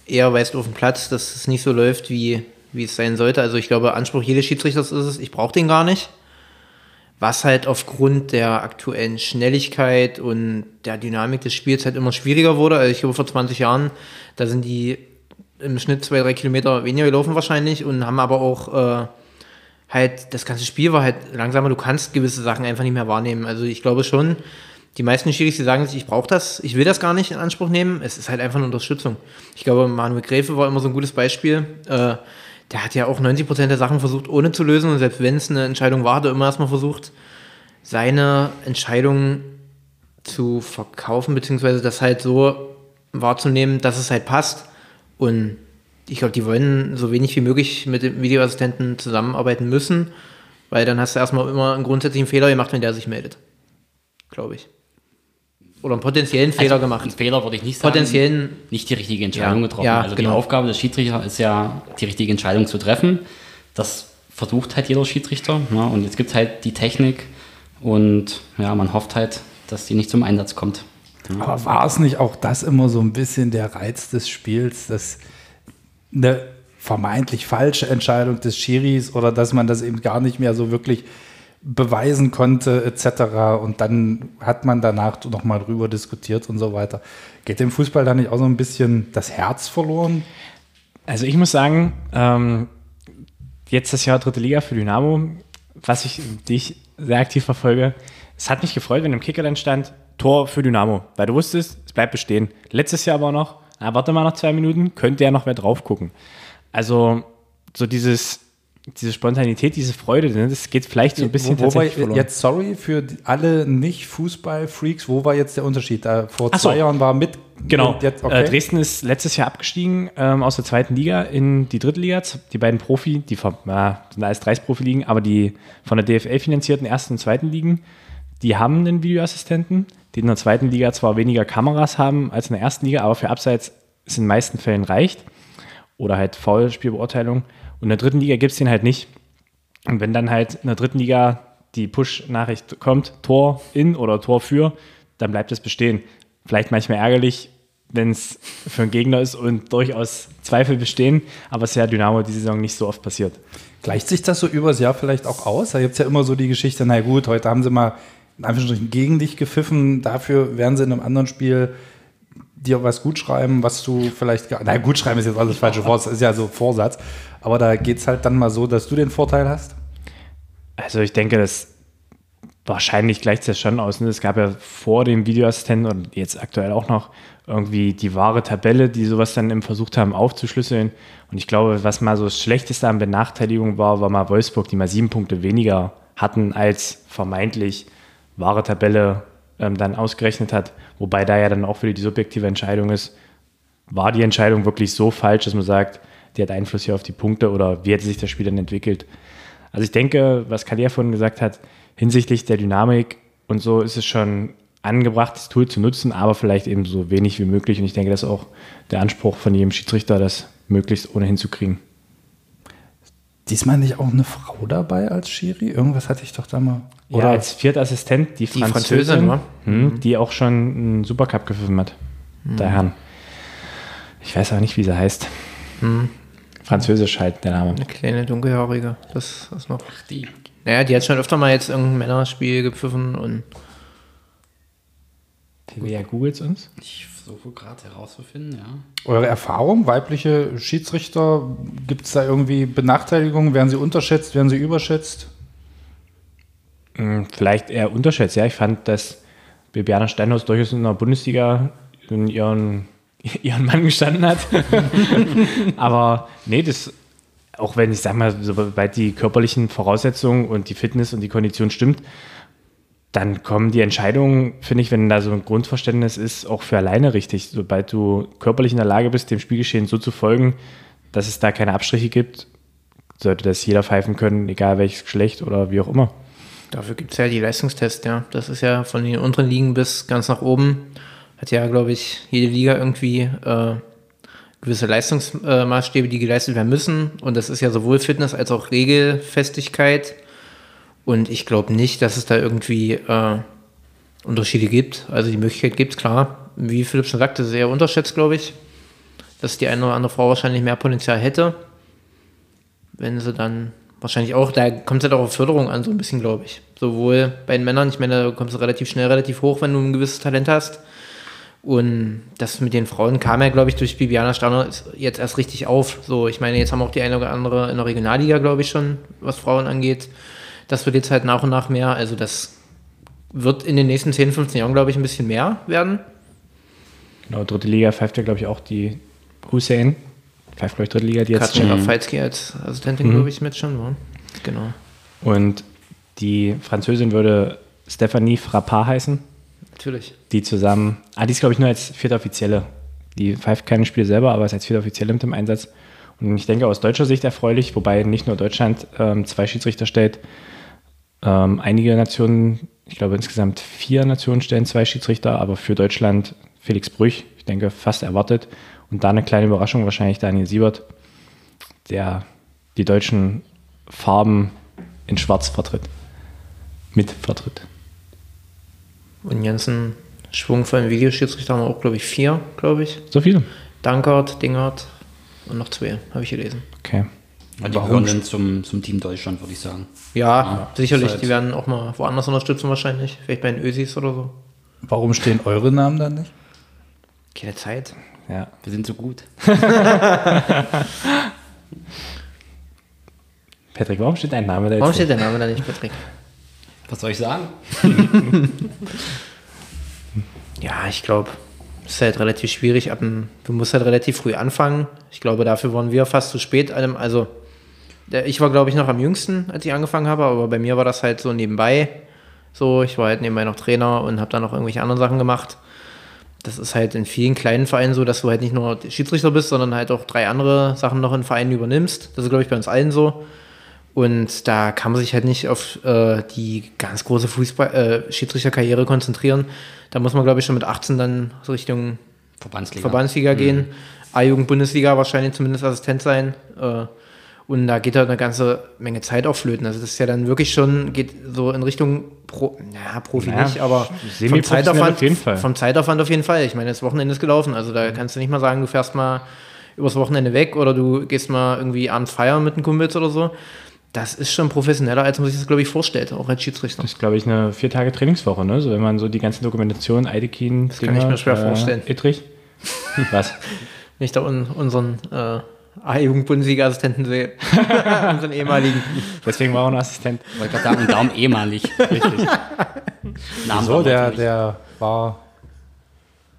eher weißt du auf dem Platz, dass es nicht so läuft, wie, wie es sein sollte. Also ich glaube, Anspruch jedes Schiedsrichters ist es, ich brauche den gar nicht. Was halt aufgrund der aktuellen Schnelligkeit und der Dynamik des Spiels halt immer schwieriger wurde. Also ich glaube, vor 20 Jahren, da sind die im Schnitt zwei, drei Kilometer weniger gelaufen wahrscheinlich und haben aber auch äh, halt, das ganze Spiel war halt langsamer, du kannst gewisse Sachen einfach nicht mehr wahrnehmen. Also ich glaube schon, die meisten Schiris, die sagen sich, ich brauche das, ich will das gar nicht in Anspruch nehmen. Es ist halt einfach eine Unterstützung. Ich glaube, Manuel Gräfe war immer so ein gutes Beispiel. Äh, der hat ja auch 90% der Sachen versucht, ohne zu lösen. Und selbst wenn es eine Entscheidung war, hat er immer erstmal versucht, seine Entscheidung zu verkaufen, beziehungsweise das halt so wahrzunehmen, dass es halt passt. Und ich glaube, die wollen so wenig wie möglich mit dem Videoassistenten zusammenarbeiten müssen, weil dann hast du erstmal immer einen grundsätzlichen Fehler gemacht, wenn der sich meldet. Glaube ich. Oder einen potenziellen Fehler gemacht. Einen Fehler würde ich nicht sagen. Potenziellen- Nicht die richtige Entscheidung Ja, getroffen. ja, also genau. die Aufgabe des Schiedsrichters ist ja, die richtige Entscheidung zu treffen. Das versucht halt jeder Schiedsrichter. Ne? Und jetzt gibt es halt die Technik und ja, man hofft halt, dass die nicht zum Einsatz kommt. Aber war es nicht auch das immer so ein bisschen der Reiz des Spiels, dass eine vermeintlich falsche Entscheidung des Schiris oder dass man das eben gar nicht mehr so wirklich beweisen konnte etc. Und dann hat man danach noch mal drüber diskutiert und so weiter. Geht dem Fußball da nicht auch so ein bisschen das Herz verloren? Also ich muss sagen, ähm, jetzt das Jahr dritte Liga für Dynamo, was ich, die sehr aktiv verfolge, es hat mich gefreut, wenn im Kicker dann stand, Tor für Dynamo, weil du wusstest, es bleibt bestehen. Letztes Jahr aber noch, na, warte mal noch zwei Minuten, könnte ja noch wer drauf gucken. Also so dieses, diese Spontanität, diese Freude, ne, das geht vielleicht so ein bisschen wo, wo tatsächlich verloren. jetzt sorry für alle Nicht-Fußball-Freaks, wo war jetzt der Unterschied? Da, vor Ach so. zwei Jahren war mit Genau. und jetzt, äh, okay. Dresden ist letztes Jahr abgestiegen ähm, aus der zweiten Liga in die dritte Liga. Die beiden Profi, die von, na, sind alles 30 Profi-Ligen, aber die von der DFL finanzierten ersten und zweiten Ligen, die haben einen Videoassistenten, die in der zweiten Liga zwar weniger Kameras haben als in der ersten Liga, aber für Abseits es in den meisten Fällen reicht. Oder halt Foulspielbeurteilung. Und in der dritten Liga gibt es den halt nicht. Und wenn dann halt in der dritten Liga die Push-Nachricht kommt, Tor in oder Tor für, dann bleibt es bestehen. Vielleicht manchmal ärgerlich, wenn es für einen Gegner ist und durchaus Zweifel bestehen, aber es ist ja Dynamo diese Saison nicht so oft passiert. Gleicht sich das so übers Jahr vielleicht auch aus? Da gibt es ja immer so die Geschichte, na gut, heute haben sie mal in Anführungsstrichen gegen dich gepfiffen, dafür werden sie in einem anderen Spiel dir was gut schreiben, was du vielleicht. Na, gut schreiben ist jetzt alles falsche Wort, das ist ja so Vorsatz. Aber da geht es halt dann mal so, dass du den Vorteil hast. Also ich denke, das wahrscheinlich gleicht sich das schon aus. Ne? Es gab ja vor dem Videoassistenten und jetzt aktuell auch noch irgendwie die wahre Tabelle, die sowas dann eben versucht haben aufzuschlüsseln. Und ich glaube, was mal so das Schlechteste an Benachteiligung war, war mal Wolfsburg, die mal sieben Punkte weniger hatten als vermeintlich wahre Tabelle ähm, dann ausgerechnet hat. Wobei da ja dann auch wieder die subjektive Entscheidung ist, war die Entscheidung wirklich so falsch, dass man sagt, die hat Einfluss hier auf die Punkte oder wie hätte sich das Spiel dann entwickelt. Also ich denke, was Kalia vorhin gesagt hat, hinsichtlich der Dynamik und so ist es schon angebracht, das Tool zu nutzen, aber vielleicht eben so wenig wie möglich. Und ich denke, das ist auch der Anspruch von jedem Schiedsrichter, das möglichst ohnehin zu kriegen. Diesmal nicht auch eine Frau dabei als Schiri? Irgendwas hatte ich doch da mal. Oder als vierter Assistent die, Französin, Französin, wa? hm, die auch schon einen Supercup gepfiffen hat. Der Herrn. Ich weiß auch nicht, wie sie heißt. Französisch halt der Name. Eine kleine dunkelhaarige. Das ist noch. Die. Naja, die hat schon öfter mal jetzt irgendein Männerspiel gepfiffen und Wer googelt uns? Ich versuche gerade herauszufinden, ja. Eure Erfahrung, weibliche Schiedsrichter, gibt es da irgendwie Benachteiligungen? Werden sie unterschätzt, werden sie überschätzt? Hm, Vielleicht eher unterschätzt. Ja, ich fand, dass Bibiana Steinhaus durchaus in der Bundesliga in ihren, ihren Mann gestanden hat. Aber nee, das, auch wenn ich sag mal, sobald die körperlichen Voraussetzungen und die Fitness und die Kondition stimmt, dann kommen die Entscheidungen, finde ich, wenn da so ein Grundverständnis ist, auch für alleine richtig. Sobald du körperlich in der Lage bist, dem Spielgeschehen so zu folgen, dass es da keine Abstriche gibt, sollte das jeder pfeifen können, egal welches Geschlecht oder wie auch immer. Dafür gibt es ja die Leistungstests, ja. Das ist ja von den unteren Ligen bis ganz nach oben. Hat ja, glaube ich, jede Liga irgendwie äh, gewisse Leistungsmaßstäbe, die geleistet werden müssen. Und das ist ja sowohl Fitness als auch Regelfestigkeit. Und ich glaube nicht, dass es da irgendwie äh, Unterschiede gibt. Also die Möglichkeit gibt es, klar. Wie Philipp schon sagte, sehr unterschätzt, glaube ich. Dass die eine oder andere Frau wahrscheinlich mehr Potenzial hätte. Wenn sie dann wahrscheinlich auch, da kommt es halt auch auf Förderung an, so ein bisschen, glaube ich. Sowohl bei den Männern, ich meine, da kommst du relativ schnell, relativ hoch, wenn du ein gewisses Talent hast. Und das mit den Frauen kam ja, glaube ich, durch Bibiana Sterner jetzt erst richtig auf. So, ich meine, jetzt haben auch die eine oder andere in der Regionalliga, glaube ich, schon, was Frauen angeht. Das wird jetzt halt nach und nach mehr. Also das wird in den nächsten 10, 15 Jahren, glaube ich, ein bisschen mehr werden. Genau, dritte Liga pfeift ja, glaube ich, auch die Hussein. Pfeift, glaube ich, dritte Liga, die jetzt. Katschenka Feitsky als Assistentin, glaube ich, mit schon war. Genau. Und die Französin würde Stephanie Frappard heißen. Natürlich. Die zusammen, ah, die ist, glaube ich, nur als vierte Offizielle. Die pfeift keine Spiele selber, aber ist als vierte Offizielle mit dem Einsatz. Und ich denke aus deutscher Sicht erfreulich, wobei nicht nur Deutschland ähm, zwei Schiedsrichter stellt. Ähm, einige Nationen, ich glaube insgesamt vier Nationen stellen zwei Schiedsrichter, aber für Deutschland Felix Brüch, ich denke fast erwartet. Und da eine kleine Überraschung, wahrscheinlich Daniel Siebert, der die deutschen Farben in Schwarz vertritt. Mit vertritt. Und den ganzen schwungvollen Videoschiedsrichter haben wir auch, glaube ich, vier, glaube ich. So viele. Dankert, Dingert und noch zwei, habe ich gelesen. Okay. Ja, die gehören dann zum, zum Team Deutschland, würde ich sagen. Ja, sicherlich. ist halt- Die werden auch mal woanders unterstützen wahrscheinlich. Vielleicht bei den Ösis oder so. Warum stehen eure Namen dann nicht? Keine Zeit. Ja. Wir sind so gut. Patrick, warum steht dein Name da jetzt? Warum nicht? steht der Name da nicht, Patrick? Was soll ich sagen? Ja, ich glaube, es ist halt relativ schwierig. Ab du musst halt relativ früh anfangen. Ich glaube, dafür waren wir fast zu spät. Also, ich war, glaube ich, noch am jüngsten, als ich angefangen habe, aber bei mir war das halt so nebenbei. So, ich war halt nebenbei noch Trainer und habe dann noch irgendwelche anderen Sachen gemacht. Das ist halt in vielen kleinen Vereinen so, dass du halt nicht nur Schiedsrichter bist, sondern halt auch drei andere Sachen noch in Vereinen übernimmst. Das ist, glaube ich, bei uns allen so. Und da kann man sich halt nicht auf äh, die ganz große Fußball, äh, Schiedsrichterkarriere konzentrieren. Da muss man, glaube ich, schon mit 18 dann Richtung Verbandsliga. Verbandsliga gehen. A-Jugend, Bundesliga wahrscheinlich zumindest Assistent sein. Äh, und da geht halt eine ganze Menge Zeit auf Flöten. Also das ist ja dann wirklich schon, geht so in Richtung Pro, naja, Profi Naja, nicht, aber vom Zeitaufwand, auf jeden Fall. vom Zeitaufwand auf jeden Fall. Ich meine, das Wochenende ist gelaufen. Also da kannst du nicht mal sagen, du fährst mal übers Wochenende weg oder du gehst mal irgendwie abends feiern mit den Kumpels oder so. Das ist schon professioneller, als man sich das, glaube ich, vorstellt, auch als Schiedsrichter. Das ist, glaube ich, eine vier Tage Trainingswoche, ne? So, wenn man so die ganzen Dokumentationen, Eidekin, das kann ich mir schwer vorstellen. Ittrich. Was? Wenn ich da un unseren äh, A-Jugend-Bundesliga-Assistenten sehe. unseren ehemaligen. Deswegen war er auch ein Assistent. Wollte gerade sagen, und darum ehemalig. Richtig. Namen So, der, natürlich. der war.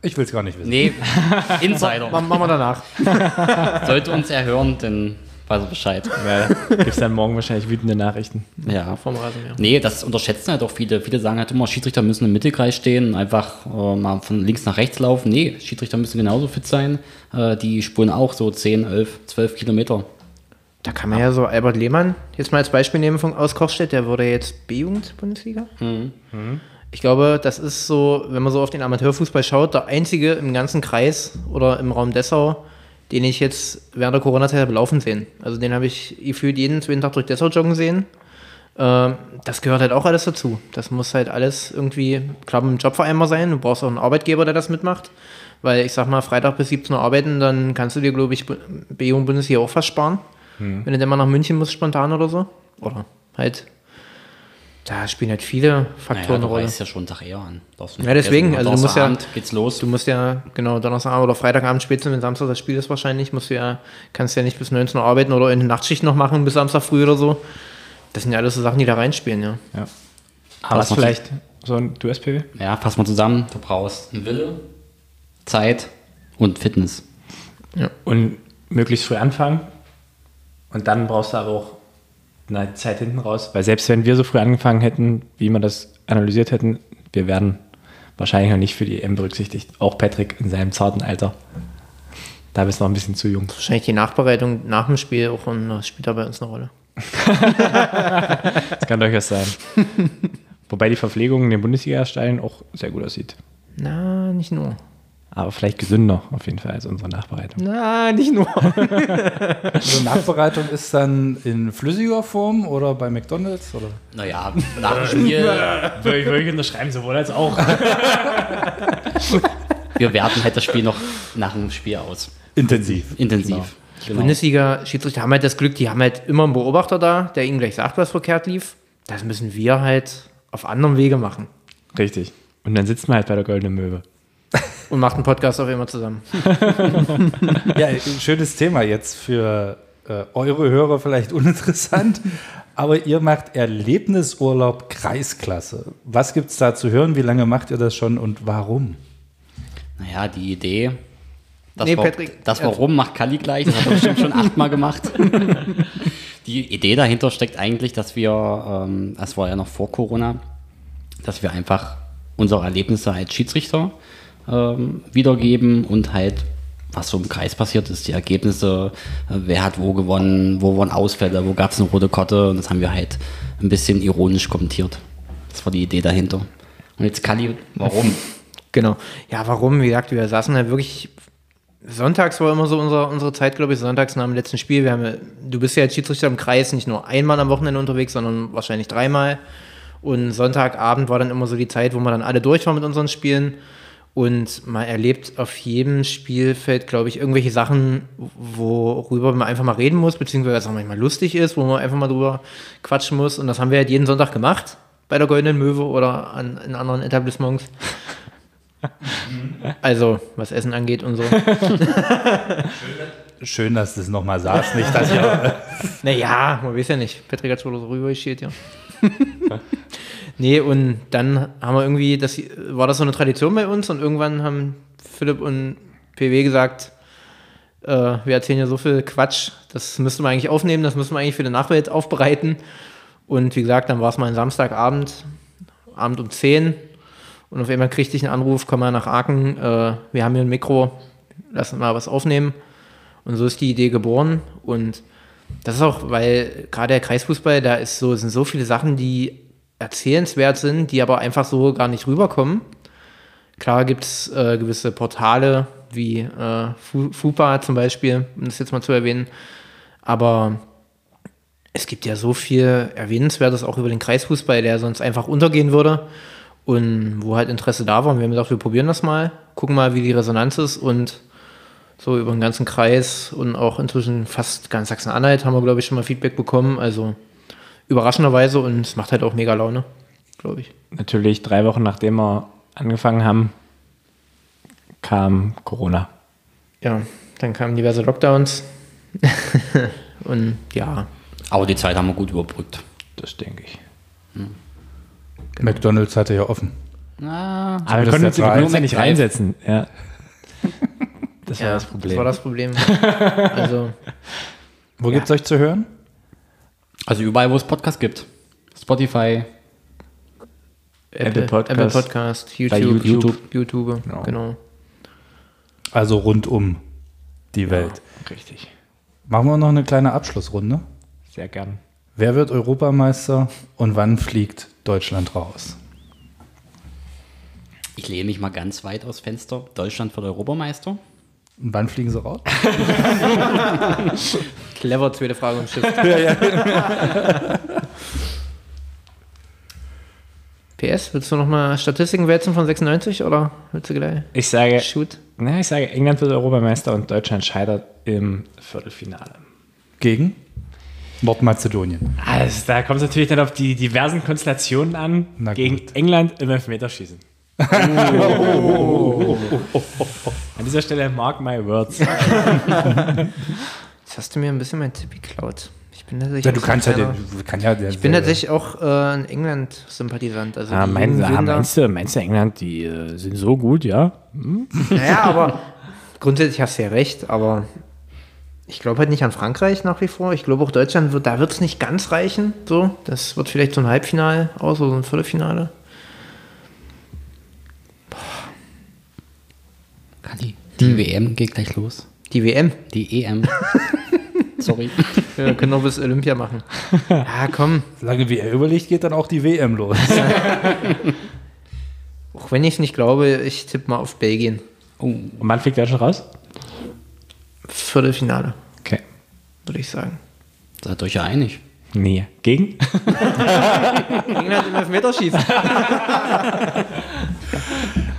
Ich will es gar nicht wissen. Nee, Insider. Machen wir danach. Sollte uns erhören, dann weiß er Bescheid. Ja, gibt es dann morgen wahrscheinlich wütende Nachrichten. Ja. Vom Rasenmäher. Nee, das unterschätzen halt auch viele. Viele sagen halt immer, Schiedsrichter müssen im Mittelkreis stehen und einfach äh, mal von links nach rechts laufen. Nee, Schiedsrichter müssen genauso fit sein. Äh, die spulen auch so 10, 11, 12 Kilometer. Da kann man ja so Albert Lehmann jetzt mal als Beispiel nehmen von, aus Kochstedt. Der wurde jetzt B-Jugend-Bundesliga. Ich glaube, das ist so, wenn man so auf den Amateurfußball schaut, der einzige im ganzen Kreis oder im Raum Dessau, den ich jetzt während der Corona-Zeit habe laufen sehen. Also den habe ich gefühlt jeden zweiten Tag durch Dessau joggen sehen. Ähm, das gehört halt auch alles dazu. Das muss halt alles irgendwie, klar, im Jobverein mal sein. Du brauchst auch einen Arbeitgeber, der das mitmacht. Weil ich sag mal, Freitag bis 17 Uhr arbeiten, dann kannst du dir, glaube ich, B-Jugend Bundesliga auch fast sparen. Wenn du dann mal nach München musst, spontan oder so. Oder halt Da spielen halt viele Naja, Faktoren du eine Rolle. reist ja schon Tag eher an. Ja, deswegen, also du musst ja- geht's los. Du musst ja, genau, Donnerstagabend oder Freitagabend spätestens, wenn Samstag das Spiel ist wahrscheinlich, musst du ja, kannst ja nicht bis 19 Uhr arbeiten oder in der Nachtschicht noch machen bis Samstag früh oder so. Das sind ja alles so Sachen, die da reinspielen, ja. Ja. Aber was vielleicht so ein du SPW? Ja, fass mal zusammen. Du brauchst einen Wille, Zeit und Fitness. Und möglichst früh anfangen. Und dann brauchst du aber auch eine Zeit hinten raus. Weil selbst wenn wir so früh angefangen hätten, wie wir das analysiert hätten, wir werden wahrscheinlich noch nicht für die EM berücksichtigt. Auch Patrick in seinem zarten Alter. Da bist du noch ein bisschen zu jung. Wahrscheinlich die Nachbereitung nach dem Spiel auch und das spielt da bei uns eine Rolle. Das kann durchaus sein. Wobei die Verpflegung in den Bundesliga-Stadien auch sehr gut aussieht. Na, nicht nur. Aber vielleicht gesünder auf jeden Fall als unsere Nachbereitung. Na, nicht nur. Also Nachbereitung ist dann in flüssiger Form oder bei McDonalds? Oder? Naja, nach dem Spiel, Würde ich, würde ich unterschreiben, sowohl als auch. wir werten halt das Spiel noch nach dem Spiel aus. Intensiv. Intensiv. Genau. Bundesliga-Schiedsrichter haben halt das Glück, die haben halt immer einen Beobachter da, der ihnen gleich sagt, was verkehrt lief. Das müssen wir halt auf anderem Wege machen. Richtig. Und dann sitzt man halt bei der Goldenen Möwe. Und macht einen Podcast auf immer zusammen. Ja, ein schönes Thema jetzt für äh, eure Hörer vielleicht uninteressant, aber ihr macht Erlebnisurlaub Kreisklasse. Was gibt es da zu hören? Wie lange macht ihr das schon und warum? Naja, die Idee. Das, Nee, war, Patrick, das also- Warum macht Kali gleich, das hat er bestimmt schon achtmal gemacht. die Idee dahinter steckt eigentlich, dass wir, ähm, das war ja noch vor Corona, dass wir einfach unsere Erlebnisse als Schiedsrichter ähm, wiedergeben und halt, was so im Kreis passiert ist, die Ergebnisse, äh, wer hat wo gewonnen, wo waren Ausfälle, wo gab es eine rote Karte und das haben wir halt ein bisschen ironisch kommentiert. Das war die Idee dahinter. Und jetzt Kali, warum? Genau. Ja, warum? Wie gesagt, wir saßen halt wirklich. Sonntags war immer so unsere, unsere Zeit, glaube ich, sonntags nach dem letzten Spiel. Wir haben, ja- du bist ja als Schiedsrichter im Kreis nicht nur einmal am Wochenende unterwegs, sondern wahrscheinlich dreimal. Und Sonntagabend war dann immer so die Zeit, wo wir dann alle durch waren mit unseren Spielen. Und man erlebt auf jedem Spielfeld, glaube ich, irgendwelche Sachen, worüber man einfach mal reden muss, beziehungsweise was auch manchmal lustig ist, wo man einfach mal drüber quatschen muss. Und das haben wir halt jeden Sonntag gemacht, bei der Goldenen Möwe oder an, in anderen Etablissements. Also, was Essen angeht und so. Schön, dass du es nochmal sagst, nicht, dass ihr. Naja, man weiß ja nicht. Patrick hat schon so rüber steht, ja. Nee, und dann haben wir irgendwie, das war das so eine Tradition bei uns und irgendwann haben Philipp und PW gesagt, äh, wir erzählen ja so viel Quatsch, das müsste man eigentlich aufnehmen, das müssen wir eigentlich für die Nachwelt aufbereiten. Und wie gesagt, dann war es mal ein Samstagabend, Abend um 10 und auf einmal kriegte ich einen Anruf, komm mal nach Aachen, äh, wir haben hier ein Mikro, lass uns mal was aufnehmen. Und so ist die Idee geboren. Und das ist auch, weil gerade der Kreisfußball, da ist so, sind so viele Sachen, die erzählenswert sind, die aber einfach so gar nicht rüberkommen. Klar gibt es äh, gewisse Portale wie äh, Fu- FUPA zum Beispiel, um das jetzt mal zu erwähnen. Aber es gibt ja so viel Erwähnenswertes auch über den Kreisfußball, der sonst einfach untergehen würde. Und wo halt Interesse da war. Und wir haben gesagt, wir probieren das mal, gucken mal, wie die Resonanz ist und so über den ganzen Kreis und auch inzwischen fast ganz Sachsen-Anhalt haben wir, glaube ich, schon mal Feedback bekommen. Also überraschenderweise und es macht halt auch mega Laune, glaube ich. Natürlich drei Wochen nachdem wir angefangen haben, kam Corona. Ja, dann kamen diverse Lockdowns und ja, Aber die Zeit haben wir gut überbrückt. Das denke ich. McDonalds hatte ja offen. Na, Aber wir das konnten uns, ja nicht reinsetzen. Ja. Das war ja, das Problem. Das war das Problem. also Wo gibt's euch zu hören? Also überall, wo es Podcasts gibt. Spotify, Apple, Podcast, Apple Podcast, YouTube, YouTube. YouTube, Genau. genau. Also rund um die Welt. Richtig. Machen wir noch eine kleine Abschlussrunde. Sehr gern. Wer wird Europameister und wann fliegt Deutschland raus? ich lehne mich mal ganz weit aus Fenster. Deutschland wird Europameister. Und wann fliegen sie raus? Clever, zweite Frage und Schiff. PS, willst du nochmal Statistiken wälzen von 96 oder willst du gleich Ich sage, shoot? na, ich sage, England wird Europameister und Deutschland scheitert im Viertelfinale. Gegen? Nordmazedonien. Also, da kommt es natürlich dann auf die diversen Konstellationen an. Na gegen gut. England im Elfmeterschießen. An dieser Stelle mark my words. Jetzt hast du mir ein bisschen mein Tipp geklaut. Ich bin tatsächlich Ja, du kannst ja, den, kann ja Ich bin tatsächlich auch äh, ein England-Sympathisant. Also Ah, mein, ah, meinst, du, meinst du, England, die äh, sind so gut, ja? Naja, aber grundsätzlich hast du ja recht, aber ich glaube halt nicht an Frankreich nach wie vor. Ich glaube auch Deutschland wird, da wird es nicht ganz reichen. So, das wird vielleicht so ein Halbfinale aus oder so ein Viertelfinale. Kali, die WM geht gleich los. Die WM. Die EM. Sorry. Wir können noch bis Olympia machen. Ja, komm. Solange wie er überlegt, geht dann auch die WM los. Auch wenn ich es nicht glaube, ich tippe mal auf Belgien. Oh, Und wann fliegt Deutschland raus? Viertelfinale, Okay. würde ich sagen. seid euch ja einig. Nee. Gegen? England im Elfmeterschießen.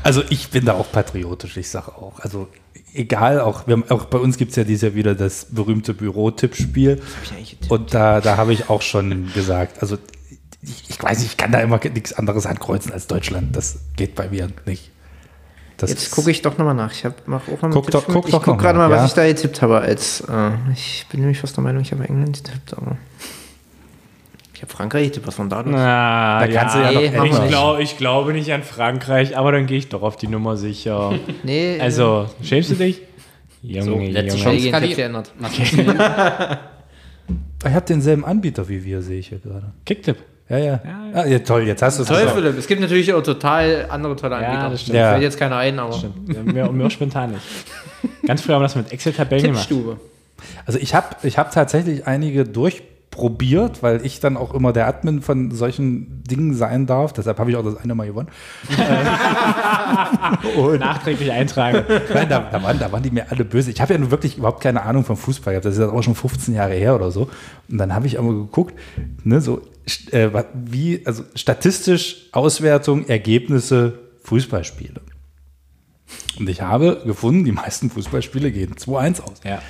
Also ich bin da auch patriotisch, ich sage auch. Also egal, auch, wir haben, auch bei uns gibt es ja dieses Jahr wieder das berühmte Büro-Tippspiel. Und da, da habe ich auch schon gesagt, also ich, ich weiß nicht, ich kann da immer nichts anderes ankreuzen als Deutschland. Das geht bei mir nicht. Das Jetzt gucke ich doch nochmal nach. Ich habe mach auch mal Guck doch- guck Ich gucke gerade mal, mal, was ja. ich da getippt habe. Als, äh, ich bin nämlich fast der Meinung, ich habe England getippt, aber. Ich habe Frankreich getippt, was von da los? Na, Da kannst du ja noch nee, wir ich, glaub, ich glaube nicht an Frankreich, aber dann gehe ich doch auf die Nummer sicher. Nee, Also, schämst du dich? Junge, So, letzte Junge. Chance. Tipp geändert. Denn? ich habe denselben Anbieter wie wir, sehe ich hier gerade. Kicktipp. Ja, ja. Ah, ja, toll, jetzt hast du es Toll, gesagt. Philipp. Es gibt natürlich auch total andere tolle Ja, Anbieter. das stimmt. Ja. Fällt jetzt keiner ein, aber. Ja, Mir, mir spontan nicht. Ganz früher haben wir das mit Excel-Tabellen gemacht. Also ich habe ich hab tatsächlich einige durchprobiert, weil ich dann auch immer der Admin von solchen Dingen sein darf. Deshalb habe ich auch das eine Mal gewonnen. Nachträglich eintragen. Nein, da, da, waren, da waren die mir alle böse. Ich habe ja nun wirklich überhaupt keine Ahnung vom Fußball gehabt. Das ist ja auch schon 15 Jahre her oder so. Und dann habe ich aber geguckt, ne, so, äh, wie, also statistisch Auswertung, Ergebnisse, Fußballspiele. Und ich habe gefunden, die meisten Fußballspiele gehen 2-1 aus. Ja.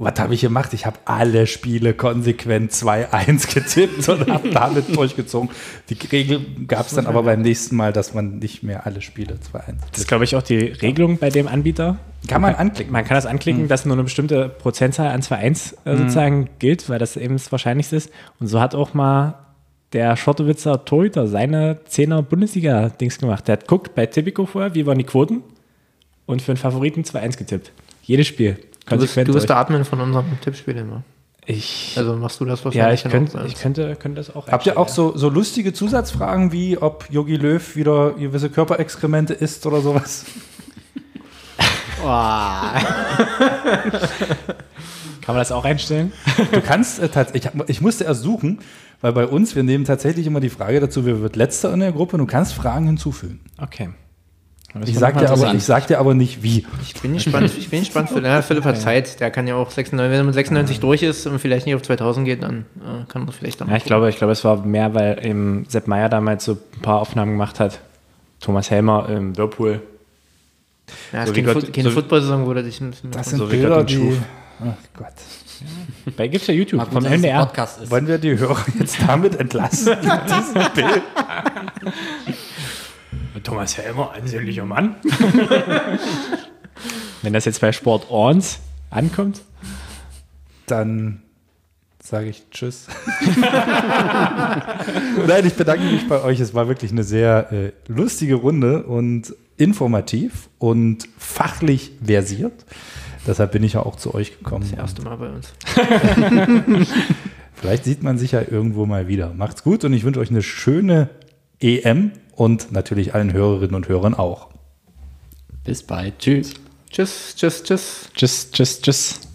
Was habe ich gemacht? Ich habe alle Spiele konsequent 2-1 getippt und habe damit durchgezogen. Die Regel gab es dann aber beim nächsten Mal, dass man nicht mehr alle Spiele 2-1 Das ist, glaube ich, auch die Regelung bei dem Anbieter. Kann man anklicken. Man kann das anklicken, dass nur eine bestimmte Prozentzahl an 2.1 äh, sozusagen gilt, weil das eben das Wahrscheinlichste ist. Und so hat auch mal der Schottewitzer Torhüter seine 10er Bundesliga-Dings gemacht. Der hat guckt bei Tipico vorher, wie waren die Quoten und für einen Favoriten 2-1 getippt. Jedes Spiel. Du bist, du bist der Admin von unserem Tippspiel immer. Ich, Also machst du das ja, wahrscheinlich ich dann könnte, auch ich könnte, könnte das auch Habt ihr auch so, so lustige Zusatzfragen wie, ob Yogi Löw wieder gewisse Körperexkremente isst oder sowas? ja. Kann man das auch einstellen? Du kannst äh, tatsächlich, ich, ich musste erst suchen, weil bei uns, wir nehmen tatsächlich immer die Frage dazu, wer wird letzter in der Gruppe und du kannst Fragen hinzufügen. Okay. Ich sag, dir aber, ich sag dir aber nicht wie. Ich bin gespannt, ich bin gespannt für ja, Philipp hat Zeit, der kann ja auch 96, wenn er mit 96 durch ist und vielleicht nicht auf 2000 geht, dann äh, kann er vielleicht dann Ja, ich glaube, ich glaube, es war mehr, weil eben Sepp Meier damals so ein paar Aufnahmen gemacht hat. Thomas Helmer im Whirlpool. ja, es so keine, Gott- Fu- keine so- Football-Saison, wo er dich ein bisschen Das sind So wie Bilder, die. Ach Gott. Bei gibt's ja YouTube Mal gut, vom es NDR. Podcast ist. Wollen wir die Hörer jetzt damit entlassen? mit diesem Bild? Thomas Helmer, ansehnlicher Mann. Wenn das jetzt bei Sport Orns ankommt. Dann sage ich Tschüss. Nein, ich bedanke mich bei euch. Es war wirklich eine sehr äh, lustige Runde und informativ und fachlich versiert. Deshalb bin ich ja auch zu euch gekommen. das erste Mal bei uns. Vielleicht sieht man sich ja irgendwo mal wieder. Macht's gut und ich wünsche euch eine schöne EM und natürlich allen Hörerinnen und Hörern auch. Bis bald. Tschüss. Tschüss, tschüss, tschüss. Tschüss, tschüss, tschüss.